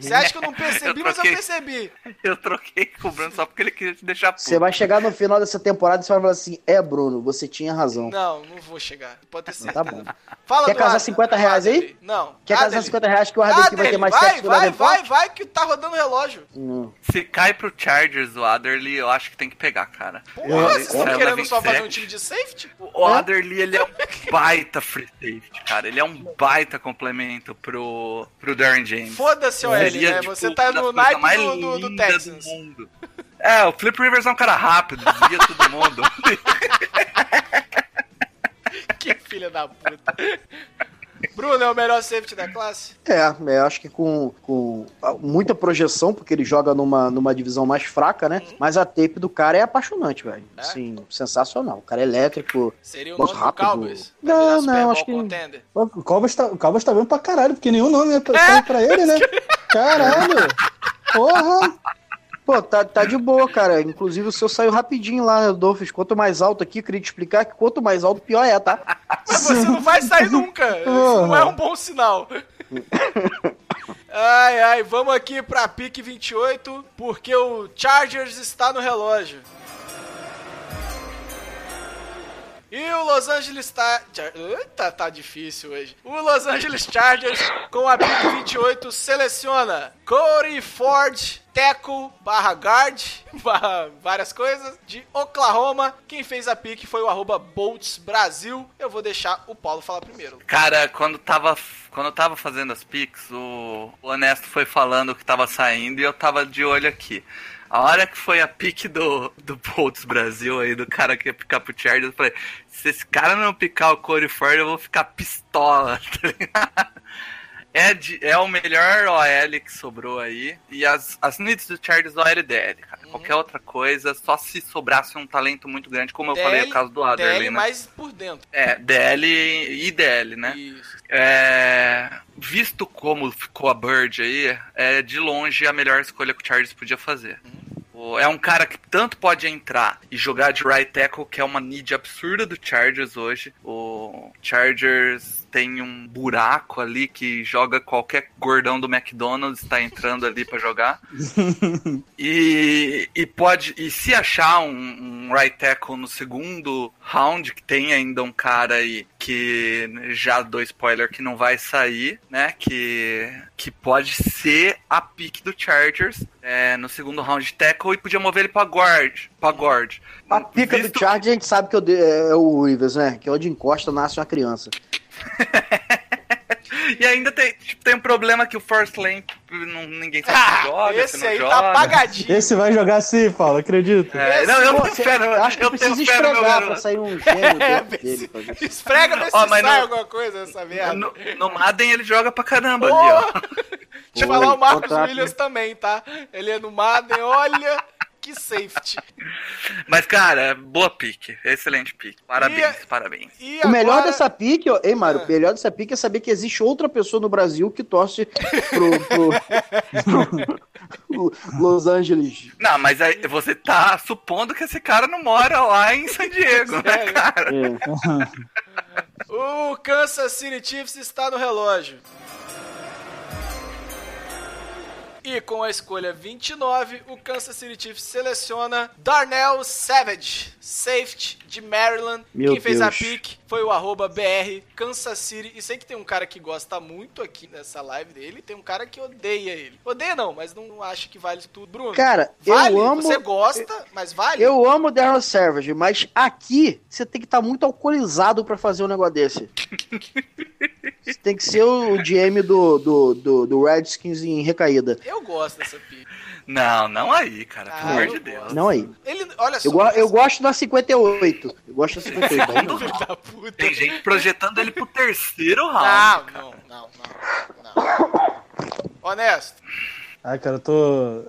Você acha que eu não percebi, Eu mas eu troquei. percebi. Eu troquei com o Bruno só porque ele queria te deixar puto. Você vai chegar no final dessa temporada e você vai falar assim: é, Bruno, você tinha razão. Não, não vou chegar. Pode ter certeza. Tá bom. Fala Quer casar Ad- 50 do reais aí? Adderley. Não. Quer casar Adderley. 50 reais que o Arden Key vai ter Adderley, mais vai, sexo vai, Davenport? vai, vai, que tá rodando o relógio. Não. Se cai pro Chargers o Adderley, eu acho que tem que pegar, cara. Porra, vocês estão eu- querendo só fazer um 27. time de safety? O Adderley, ele é um baita free safety, cara. Ele é um baita complemento pro, pro Darren James. Foda-se, OL, é, né? tipo, Você tá no naipe mais do, do, do Texans. mundo. É, o Flip Rivers é um cara rápido, desvia todo mundo. Que filha da puta. Bruno é o melhor safety da classe? É, eu acho que com, com muita projeção, porque ele joga numa, numa divisão mais fraca, né? Mas a tape do cara é apaixonante, velho. É? Assim, sensacional. O cara é elétrico. Seria o nome rápido. do Cowboys? Não, não, acho que- contender? O Cowboys tá, o Cowboys tá bem pra caralho, porque nenhum nome é pra, sai pra ele, né? Caralho! Porra! Pô, tá, tá de boa, cara. Inclusive o seu saiu rapidinho lá, Dolphins. Quanto mais alto aqui, eu queria te explicar que quanto mais alto, pior é, tá? Mas você não vai sair nunca. Isso não é um bom sinal. Ai, ai, vamos aqui pra pique 28, porque o Chargers está no relógio. E o Los Angeles tá. Eita, tá difícil hoje. O Los Angeles Chargers, com a pick 28, seleciona Corey Ford, tackle, barra guard, barra várias coisas, de Oklahoma. Quem fez a pick foi o arroba Bolts Brasil. Eu vou deixar o Paulo falar primeiro. Cara, quando tava, quando tava fazendo as picks, o, o Honesto foi falando que tava saindo e eu tava de olho aqui. A hora que foi a pique do, do Bolts Brasil aí, do cara que ia picar pro Chargers, eu falei, se esse cara não picar o Corey Ford, eu vou ficar pistola, tá ligado? É, de- é o melhor OL que sobrou aí. E as, as needs do Chargers OL e DL, cara. Qualquer outra coisa, só se sobrasse um talento muito grande, como eu falei, o caso do Adderley, DL né? mais por dentro. É, DL e DL, né? Isso. É, visto como ficou a Bird aí, é de longe a melhor escolha que o Chargers podia fazer. O- É um cara que tanto pode entrar e jogar de right tackle, que é uma need absurda do Chargers hoje. O Chargers tem um buraco ali que joga qualquer gordão do McDonald's tá entrando ali pra jogar. E, e pode e se achar um, um right tackle no segundo round, que tem ainda um cara aí que já dou spoiler que não vai sair, né? Que, que pode ser a pick do Chargers é, no segundo round de tackle e podia mover ele pra guard. Pra guard. A pica Visto- do Charge a gente sabe que eu de- é o Rivers, né? Que é onde encosta nasce uma criança. E ainda tem, tipo, tem um problema que o first lane não, ninguém sabe se Ah, joga, se esse não aí joga. tá apagadinho. Esse vai jogar assim, Paulo, acredita. É, não, eu Pô, tenho fé, no- eu acho que eu no meu esfregar pra sair um gênio É, dele. pra ver. Esfrega, se Ó, mas sai não- alguma coisa dessa merda. No, no Madden ele joga pra caramba ali, Porra! ó. Deixa eu falar o Marcos Williams também, tá? Ele é no Madden, olha que safety. Mas, cara, boa pick. Excelente pick. Parabéns, E- parabéns. E O melhor agora- dessa pique, ó, ei, Mário, Ah. o melhor dessa pique é saber que existe outra pessoa no Brasil que torce pro, pro- Los Angeles. Não, mas aí você tá supondo que esse cara não mora lá em San Diego, né, Sério? cara? É. O Kansas City Chiefs está no relógio. E com a escolha 29, o Kansas City Chiefs seleciona Darnell Savage, safety de Maryland. Meu Quem fez a Deus. pick foi o arroba BR Kansas City. E sei que tem um cara que gosta muito aqui nessa live dele, tem um cara que odeia ele. Odeia não, mas não acha que vale tudo. Bruno, Cara, vale? eu amo. Você gosta, mas vale? Eu amo o Darren Savage, mas aqui você tem que estar muito alcoolizado pra fazer um negócio desse. Você tem que ser o GM do, do, do, do Redskins em recaída. Eu gosto dessa pick. Não, não aí, cara. Ah, Pelo amor eu de gosto. Deus. Não aí. Ele, olha só. Eu, go eu gosto da 58. Eu gosto da 58. aí não. Filho da puta. Tem gente projetando ele pro terceiro round. Não, cara. não, não, não, não. Honesto. Ai, cara, eu tô.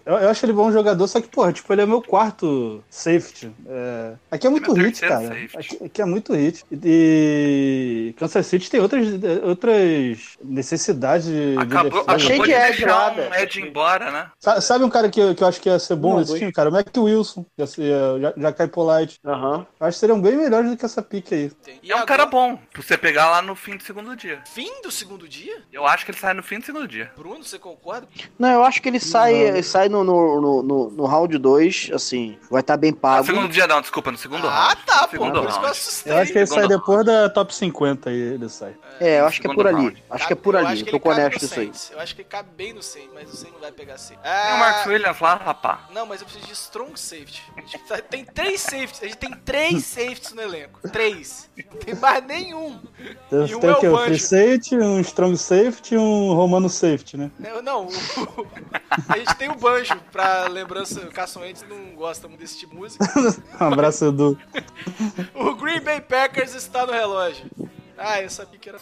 Eu, eu acho ele bom jogador, só que, porra, tipo, ele é meu quarto safety. É... Aqui é muito Meu hit, cara. Aqui, aqui é muito hit. E Kansas City tem outras, outras necessidades de. de Acabou, defesa. Cheio acabou de de Ed deixar lá, um velho. Ed embora, né? Sa- Sabe um cara que, que eu acho que ia ser bom Não, nesse time, cara? O Mac Wilson. Já, já, já cai Polite. Aham. Eu acho que seriam bem melhores do que essa pique aí. E é um agora- cara bom, pra você pegar lá no fim do segundo dia. Fim do segundo dia? Eu acho que ele sai no fim do segundo dia. Bruno, você concorda? Não, eu acho que ele sai, sai no, no, no, no, no round 2, assim, vai estar bem No pago. segundo dia não, desculpa, no segundo ah, round. tá, no pô. segundo Por isso que eu round. assustei. Eu acho que ele sai Segundo depois da top 50 aí, ele sai. É, eu acho que é por Segundo ali. round. Acho que é por ali. acho Eu tô ele honesto isso aí. Eu acho que ele cabe bem no Saints, mas o Saints não vai pegar Saints. Tem o Marcos Williams lá, rapá. Não, mas eu preciso de strong safety. A gente tá- tem três safeties. A gente tem três safeties no elenco. Três. Não tem mais nenhum. Tem, E um tem é o quê? o Um free safety, um strong safety e um romano safety, né? Não, Não, o- a gente tem o banjo, pra lembrança, o Carson Wentz não gosta muito desse tipo de música. Um abraço, Edu. O Green Bay Packers está no relógio. Ah, eu sabia que era.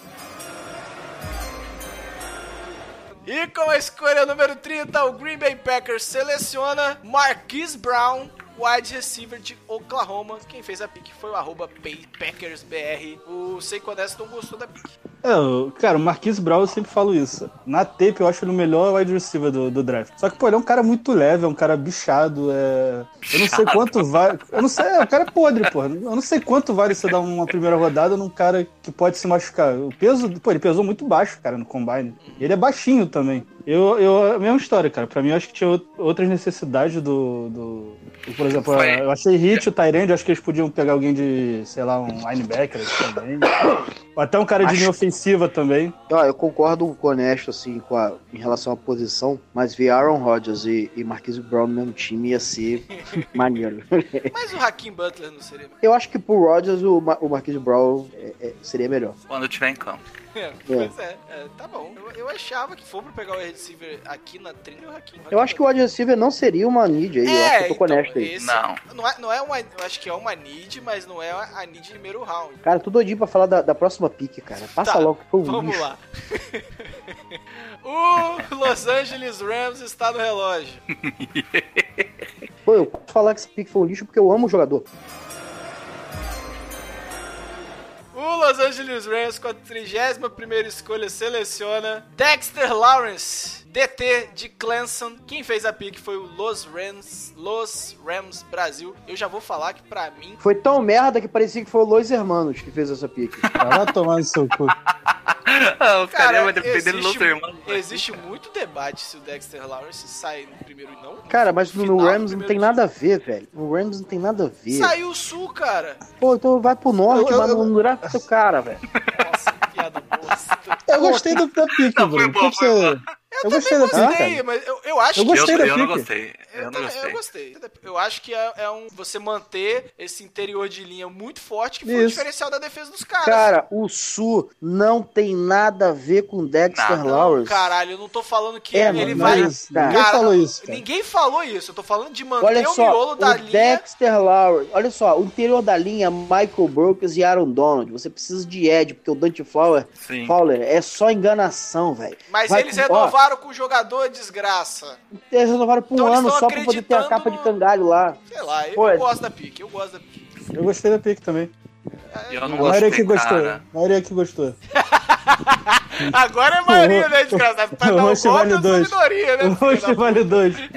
E com a escolha número 30, o Green Bay Packers seleciona Marquise Brown, wide receiver de Oklahoma. Quem fez a pick foi o arroba PackersBR. O Seiko Honesto não gostou da pick. É, cara, o Marquise Brown eu sempre falo isso. Na tape eu acho ele o melhor wide receiver do, do draft. Só que, pô, ele é um cara muito leve, é um cara bichado, é... Eu não sei quanto vale... Eu não sei, é, o cara é podre, pô. Eu não sei quanto vale você dar uma primeira rodada num cara que pode se machucar. O peso, pô, ele pesou muito baixo, cara, no combine. Ele é baixinho também. Eu, eu, a mesma história, cara. Pra mim, eu acho que tinha out- outras necessidades do... do... Por exemplo, Foi. eu achei hit o Tyrande, acho que eles podiam pegar alguém de, sei lá, um linebacker também. Ou até um cara de Acho- linha ofensiva também. Ó, eu concordo com o honesto, assim, com a, em relação à posição, mas ver Aaron Rodgers e, e Marquise Brown no mesmo time ia ser maneiro. Mas o Hakim Butler não seria. Eu acho que pro Rodgers o, Ma- o Marquise Brown é- é- seria melhor. Quando tiver em campo. É, pois é, é, tá bom. Eu, eu achava que for pra pegar o wide receiver aqui na trilha, o Hakim. Eu acho que o wide receiver não seria uma need aí. eu acho que eu tô com então, honesto aí. esse- Não. Não é, não é uma. Eu acho que é uma need, mas não é a need de primeiro round. Cara, tô doidinho pra falar da, da próxima pique, cara. Passa Tá, logo que foi um Vamos lixo. lá. o Los Angeles Rams está no relógio. Pô, eu posso falar que esse pique foi um lixo porque eu amo o jogador. O Los Angeles Rams, com a 31 escolha, seleciona Dexter Lawrence, DT de Clemson. Quem fez a pick foi o Los Rams, Los Rams Brasil. Eu já vou falar que pra mim. Foi tão merda que parecia que foi o Los Hermanos que fez essa pique. Vai tomar no seu cu. Ah, o cara vai defender existe, os irmãos. existe muito debate se o Dexter Lawrence sai no primeiro e não. Cara, mas no, Final no Rams não tem nada a ver, velho. No Rams não tem nada a ver. Saiu o Sul, cara. Pô, então vai pro norte, mas não draft cara, velho. Nossa, que piada bosta. Eu gostei do, da foi Bruno. Por que foi você- boa. Eu gostei da Gostei, mas eu, eu acho Eu que. Eu, gostei da eu não gostei. Eu, Eu, não gostei. eu gostei. Eu acho que é, é um você manter esse interior de linha muito forte, que foi o diferencial da defesa dos caras. Cara, o Sul não tem nada a ver com Dexter Nada. Lawrence. Caralho, eu não tô falando que É, ele vai. cara, Ninguém falou isso, cara. Ninguém falou isso. Eu tô falando de manter Olha o só, miolo da o linha. Dexter Lawrence, olha só, o interior da linha, Michael Brokers e Aaron Donald. Você precisa de Ed, porque o Dante Fowler, Sim. Fowler é só enganação, velho. Mas Vai eles com- ó, renovaram com o jogador desgraça. Eles renovaram por um Então ano só pra poder ter a acreditando capa de cangalho lá. Sei lá, eu, Pô, eu gosto da pique. Eu gosto da pique. Eu gostei da pique também. Eu não A maioria gostei, que gostou. cara. A maioria que gostou. Agora é a maioria, né, desgraçado? Pra o um golpe, vale dois. minoria, né? O da vale dois.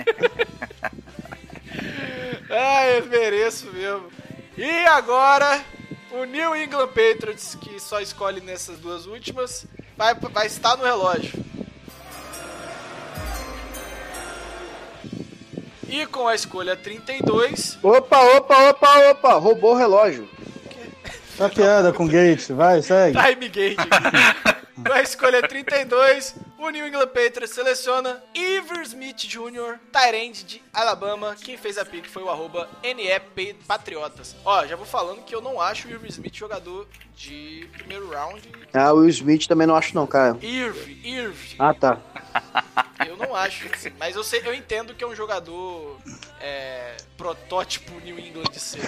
Ah, eu mereço mesmo. E agora, o New England Patriots, que só escolhe nessas duas últimas, vai, vai estar no relógio. E com a escolha 32, Opa, opa, opa, opa, roubou o relógio. Tá piada com Gates. Vai, segue. Time Gate. Com a escolha 32, o New England Patriots seleciona Iver Smith Jr., Tyrande de Alabama. Quem fez a pick foi o arroba NEP Patriotas. Ó, já vou falando que eu não acho o Iver Smith jogador de primeiro round. Ah, o Will Smith também não acho não, cara. Irv, Irv. Ah, tá. Eu não acho, assim, mas eu, sei, eu entendo que é um jogador é, protótipo New England de ser.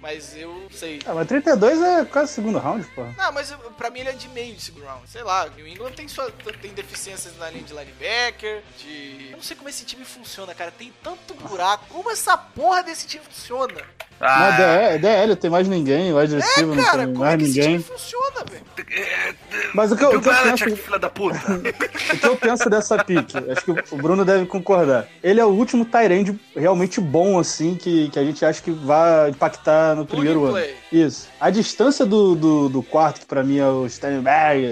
Mas eu sei. Ah, mas 32 é quase segundo round, pô. Não, mas eu- pra mim ele é de meio de segundo round. Sei lá, New England tem, sua, tem deficiências na linha de linebacker, de... Eu não sei como esse time funciona, cara. Tem tanto buraco. Como essa porra desse time funciona? Na Ah, DL, DL tem mais ninguém, o wide receiver não Cara, tem como é mais que esse time ninguém. funciona, velho? Mas o que, eu- o que eu penso, filha da puta. o que eu penso dessa pique, acho que o Bruno deve concordar. Ele é o último Tyrande realmente bom, assim, que, que a gente acha que vai impactar no primeiro ano. play. Isso. A distância do, do, do quarto, que pra mim é o Steinberg,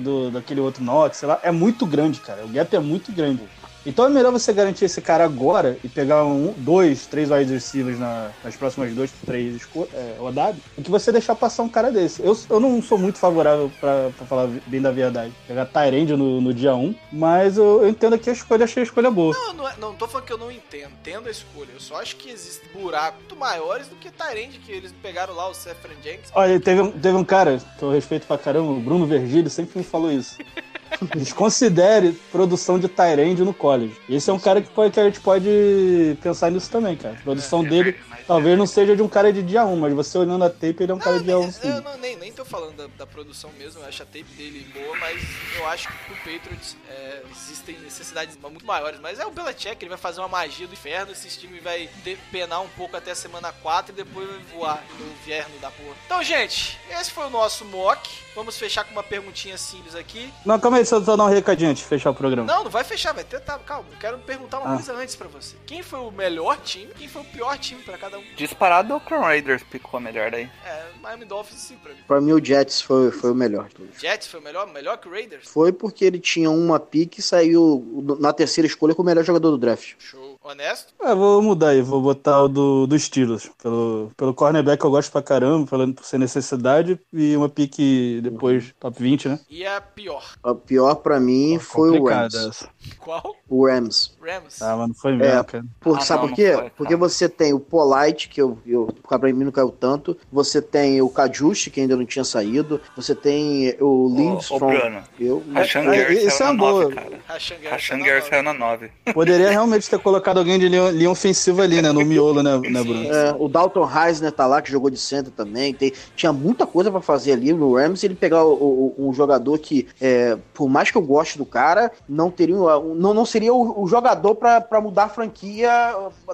do, daquele outro Knox, sei lá, é muito grande, cara. O gap é muito grande. Então é melhor você garantir esse cara agora e pegar um, dois, três wide receivers na- nas próximas duas, três é, rodadas, do que você deixar passar um cara desse. Eu, eu não sou muito favorável, pra, pra falar bem da verdade, pegar Tyrande no, no dia 1, mas eu, eu entendo que a escolha, achei a escolha boa. Não, não, é- não tô falando que eu não entendo. Entendo a escolha. Eu só acho que existem buracos muito maiores do que Tyrande, que eles pegaram lá o Sefran Jenkins. Olha, teve, um- teve um cara que eu respeito pra caramba, o Bruno Vergílio, sempre me falou isso. Desconsidere produção de Tyrande no college. Esse é um cara que, pode, que a gente pode pensar nisso também, cara. A produção É, dele mas é- talvez não seja de um cara de dia 1, mas você olhando a tape, ele é um cara de dia 1 nem, sim. eu não, nem, nem tô falando da, da produção mesmo, eu acho a tape dele boa, mas eu acho que pro Patriots é, existem necessidades muito maiores. Mas é o Belichick, ele vai fazer uma magia do inferno, esse time vai de- penar um pouco até a semana 4 e depois vai voar no inverno da porra. Então, gente, esse foi o nosso mock. Vamos fechar com uma perguntinha simples aqui. Não, calma aí, só, só dar um recadinho antes de fechar o programa. Não, não vai fechar, vai tentar. Calma, eu quero perguntar uma Ah. coisa antes pra você. Quem foi o melhor time? Quem foi o pior time pra cada um? Disparado o Crown Raiders picou melhor daí. É, Miami Dolphins sim pra mim. Pra mim o Jets foi, foi o melhor. Jets foi o melhor? Melhor que o Raiders? Foi porque ele tinha uma pique e saiu na terceira escolha com o melhor jogador do draft. Show. Honesto? É, vou mudar aí, vou botar o do, do Steelers. Pelo, pelo cornerback que eu gosto pra caramba, falando por ser necessidade, e uma pique depois top 20, né? E a pior? A pior pra mim foi o Rams. essa. Qual? O Rams. Rams. Ah, mas não foi mesmo, cara. Por, Ah, sabe não, por quê? foi, Porque você tem o Polite, que eu, eu pra mim não caiu tanto. Você tem o Kajushi, que ainda não tinha saído. Você tem o Lindstrom. Bruno, Eu, Rashan é, saiu é na uma 9, boa. cara. Na saiu na 9. Poderia realmente ter colocado alguém de linha, linha ofensiva ali, né? No miolo, né, né Bruno? É, o Dalton Reisner tá lá, que jogou de center também. Tem, tinha muita coisa pra fazer ali no Rams. Ele pegar o- o- um jogador que, é, por mais que eu goste do cara, não teria, não, não seria o, o jogador pra pra mudar a franquia,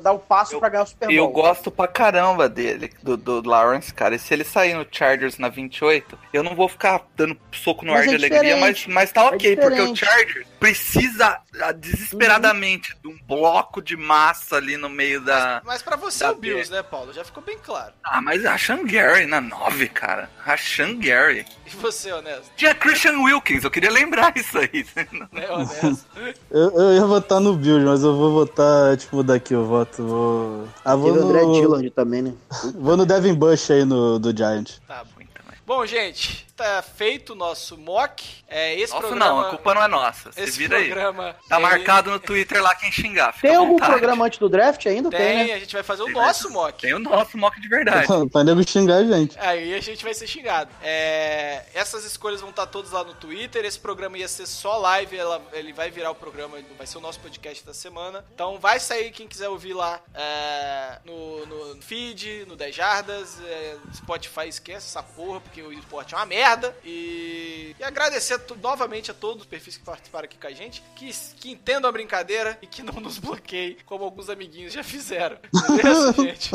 dar o passo Eu- pra ganhar o Super E eu Bowl. gosto pra caramba dele, do, do Lawrence, cara. E se ele sair no Chargers na 28, eu não vou ficar dando soco no Mas ar de é alegria, mas, mas tá ok, É porque o. Chargers precisa ah, desesperadamente de um bloco de massa ali no meio da. Mas pra você Tá é o Bills, né, Paulo? Já ficou bem claro. Ah, mas a Rashan Gary na 9, cara. Rashan Gary. E você, honesto? Tinha Christian Wilkins, eu queria lembrar isso aí. Né, honesto? Eu, eu ia votar no Bills, mas eu vou votar, tipo, daqui eu voto. Vou... Ah, vou Teve o André no, Dillard também, né? vou no Devin Bush aí no, do Giant. tá bom. Muito mais. Bom, gente, tá feito o nosso mock. É, esse Nossa, programa... não, a culpa não é nossa. Se Esse vira aí. programa... Tá é- marcado no Twitter lá quem xingar. Fica Tem algum programa antes do draft ainda? Tem, Tem, né? a gente vai fazer o Tem nosso mock. Tem o nosso mock de verdade. pra nego xingar a gente. Aí a gente vai ser xingado. É, essas escolhas vão estar todas lá no Twitter. Esse programa ia ser só live. ela- ele vai virar o programa, vai ser o nosso podcast da semana. Então vai sair quem quiser ouvir lá é, no, no feed, no 10 Jardas. é, Spotify esquece essa porra, porque o esporte é uma merda. E, e agradecer a novamente a todos os perfis que participaram aqui com a gente, que, que entendam a brincadeira e que não nos bloqueiem, como alguns amiguinhos já fizeram. Beleza, gente?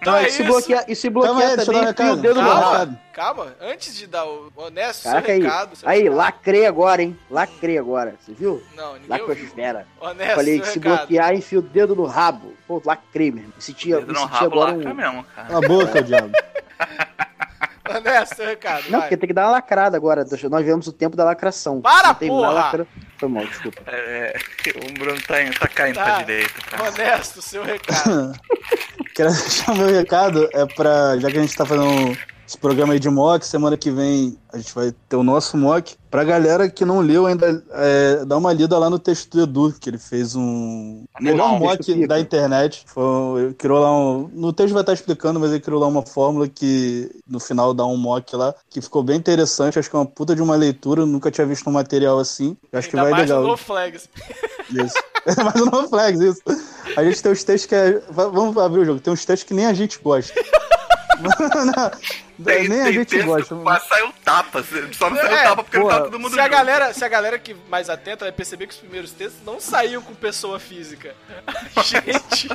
Então Ah, é e se bloquear, e se Calma bloquear aí, deixa eu também, enfia o dedo no Calma. rabo. recado. Calma, antes de dar o honesto seu Caraca aí. recado. seu Aí, recado. lacrei agora, hein? Lacrei agora. Você viu? Não, ninguém ouviu. Lacrosfera. Honesto, Falei que se recado. bloquear, enfia o dedo no rabo. Pô, lacrei mesmo. Me senti, Dedo me no senti rabo agora lacra um... mesmo, cara. Na boca, diabo. Honesto, seu recado. Não, vai. porque tem que dar uma lacrada agora. Nós vivemos o tempo da lacração. Para, Não tem porra! lacra- Foi mal, desculpa. É, o Bruno tá, indo- tá caindo Tá. pra direita. Cara. Honesto, seu recado. Quero deixar meu recado, é pra. Já que a gente tá fazendo esse programa aí de mock, semana que vem a gente vai ter o nosso mock. Pra galera que não leu ainda, é, dá uma lida lá no texto do Edu, que ele fez um melhor Texto mock da internet. Foi, ele criou lá um. No texto vai estar explicando, mas ele criou lá uma fórmula que no final dá um mock lá, que ficou bem interessante. Acho que é uma puta de uma leitura. Nunca tinha visto um material assim. Acho que Ainda vai mais legal. no Flags. Isso. Mas o No Flags, isso. A gente tem os textos que é. va- Vamos abrir o jogo. Tem uns textos que nem a gente gosta. Não, Tem, nem a gente gosta. que quase saiu tapa. Só não saiu É, tapa porque não porra, tá todo mundo Se a, junto. galera, se a galera que mais atenta vai perceber que os primeiros textos não saíam com pessoa física. A gente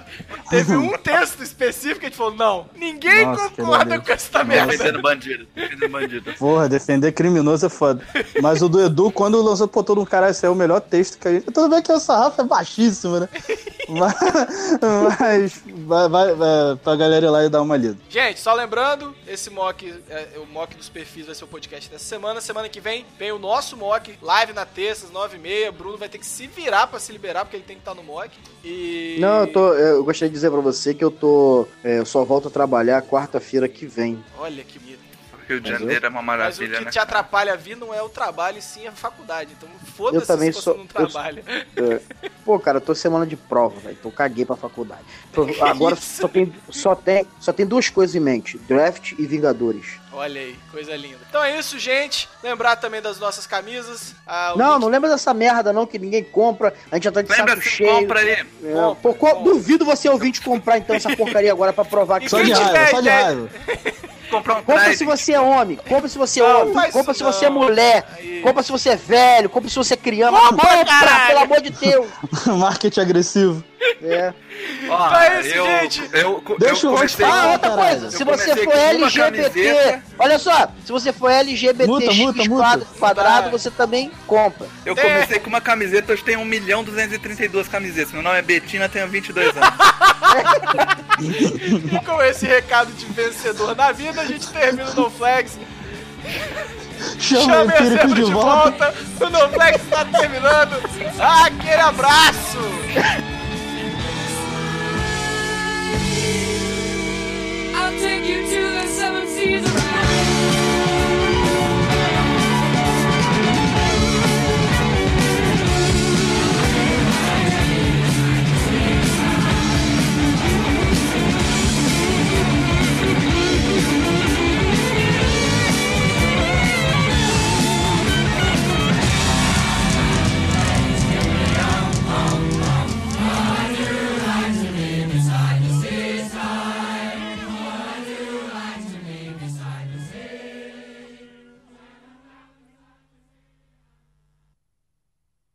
teve um texto específico que a gente falou: não, ninguém Nossa, concorda com essa merda. Defendendo bandido. Defendendo bandido. Porra, defender criminoso é foda. Mas o do Edu, quando lançou, pô, todo um caralho, esse é o melhor texto que a gente. Tudo bem que o sarrafo é baixíssimo, né? Mas, mas vai, vai, vai pra galera ir lá e dar uma lida. Gente, só lembrando, esse mock, é, o mock dos perfis vai ser o podcast dessa semana. Semana que vem vem o nosso mock, live na terça, às 9h30. Bruno vai ter que se virar pra se liberar, porque ele tem que estar no mock. E. Não, eu, tô, eu gostaria de dizer pra você que eu tô. é, eu só volto a trabalhar quarta-feira que vem. Olha que bonito. Rio de Mas Janeiro é uma Mas o maravilha, que né? te atrapalha a vir não é o trabalho, e sim a faculdade. Então foda-se se você sou- não eu- trabalha. Pô, cara, eu tô semana de prova, velho. Então caguei pra faculdade. Tô- Agora só tem, só, tem, só tem duas coisas em mente: draft e Vingadores. Olha aí, coisa linda. Então é isso, gente. Lembrar também das nossas camisas. Ah, Não, link- não lembra dessa merda, não, que ninguém compra. A gente já tá de Lembra saco se cheio. compra aí. É, Compra, pô, co- compra. duvido você ouvinte comprar então essa porcaria agora pra provar que Só de raiva, só de raiva. Comprar um Compra se você é homem, compra se você é homem, compra se você é mulher, Aí. compra se você é velho, compra se você é criança. Compra, caralho! pelo amor de Deus. Marketing agressivo. É. Ó, Então é isso, eu, gente. Eu, eu, Deixa eu o comecei Ah, outra caralho. coisa, Eu se você for LGBT, olha só, se você for LGBT Muta, X muta, muta. quadrado, você também compra. Eu É. comecei com uma camiseta, hoje tenho 1 milhão 232 camisetas. Meu nome é Betina, tenho 22 anos. E com esse recado de vencedor na vida, a gente termina o No Flags. Chama, Chama o empírico exemplo de volta. O No Flags está terminando. Aquele abraço. Take you to the seven seas around.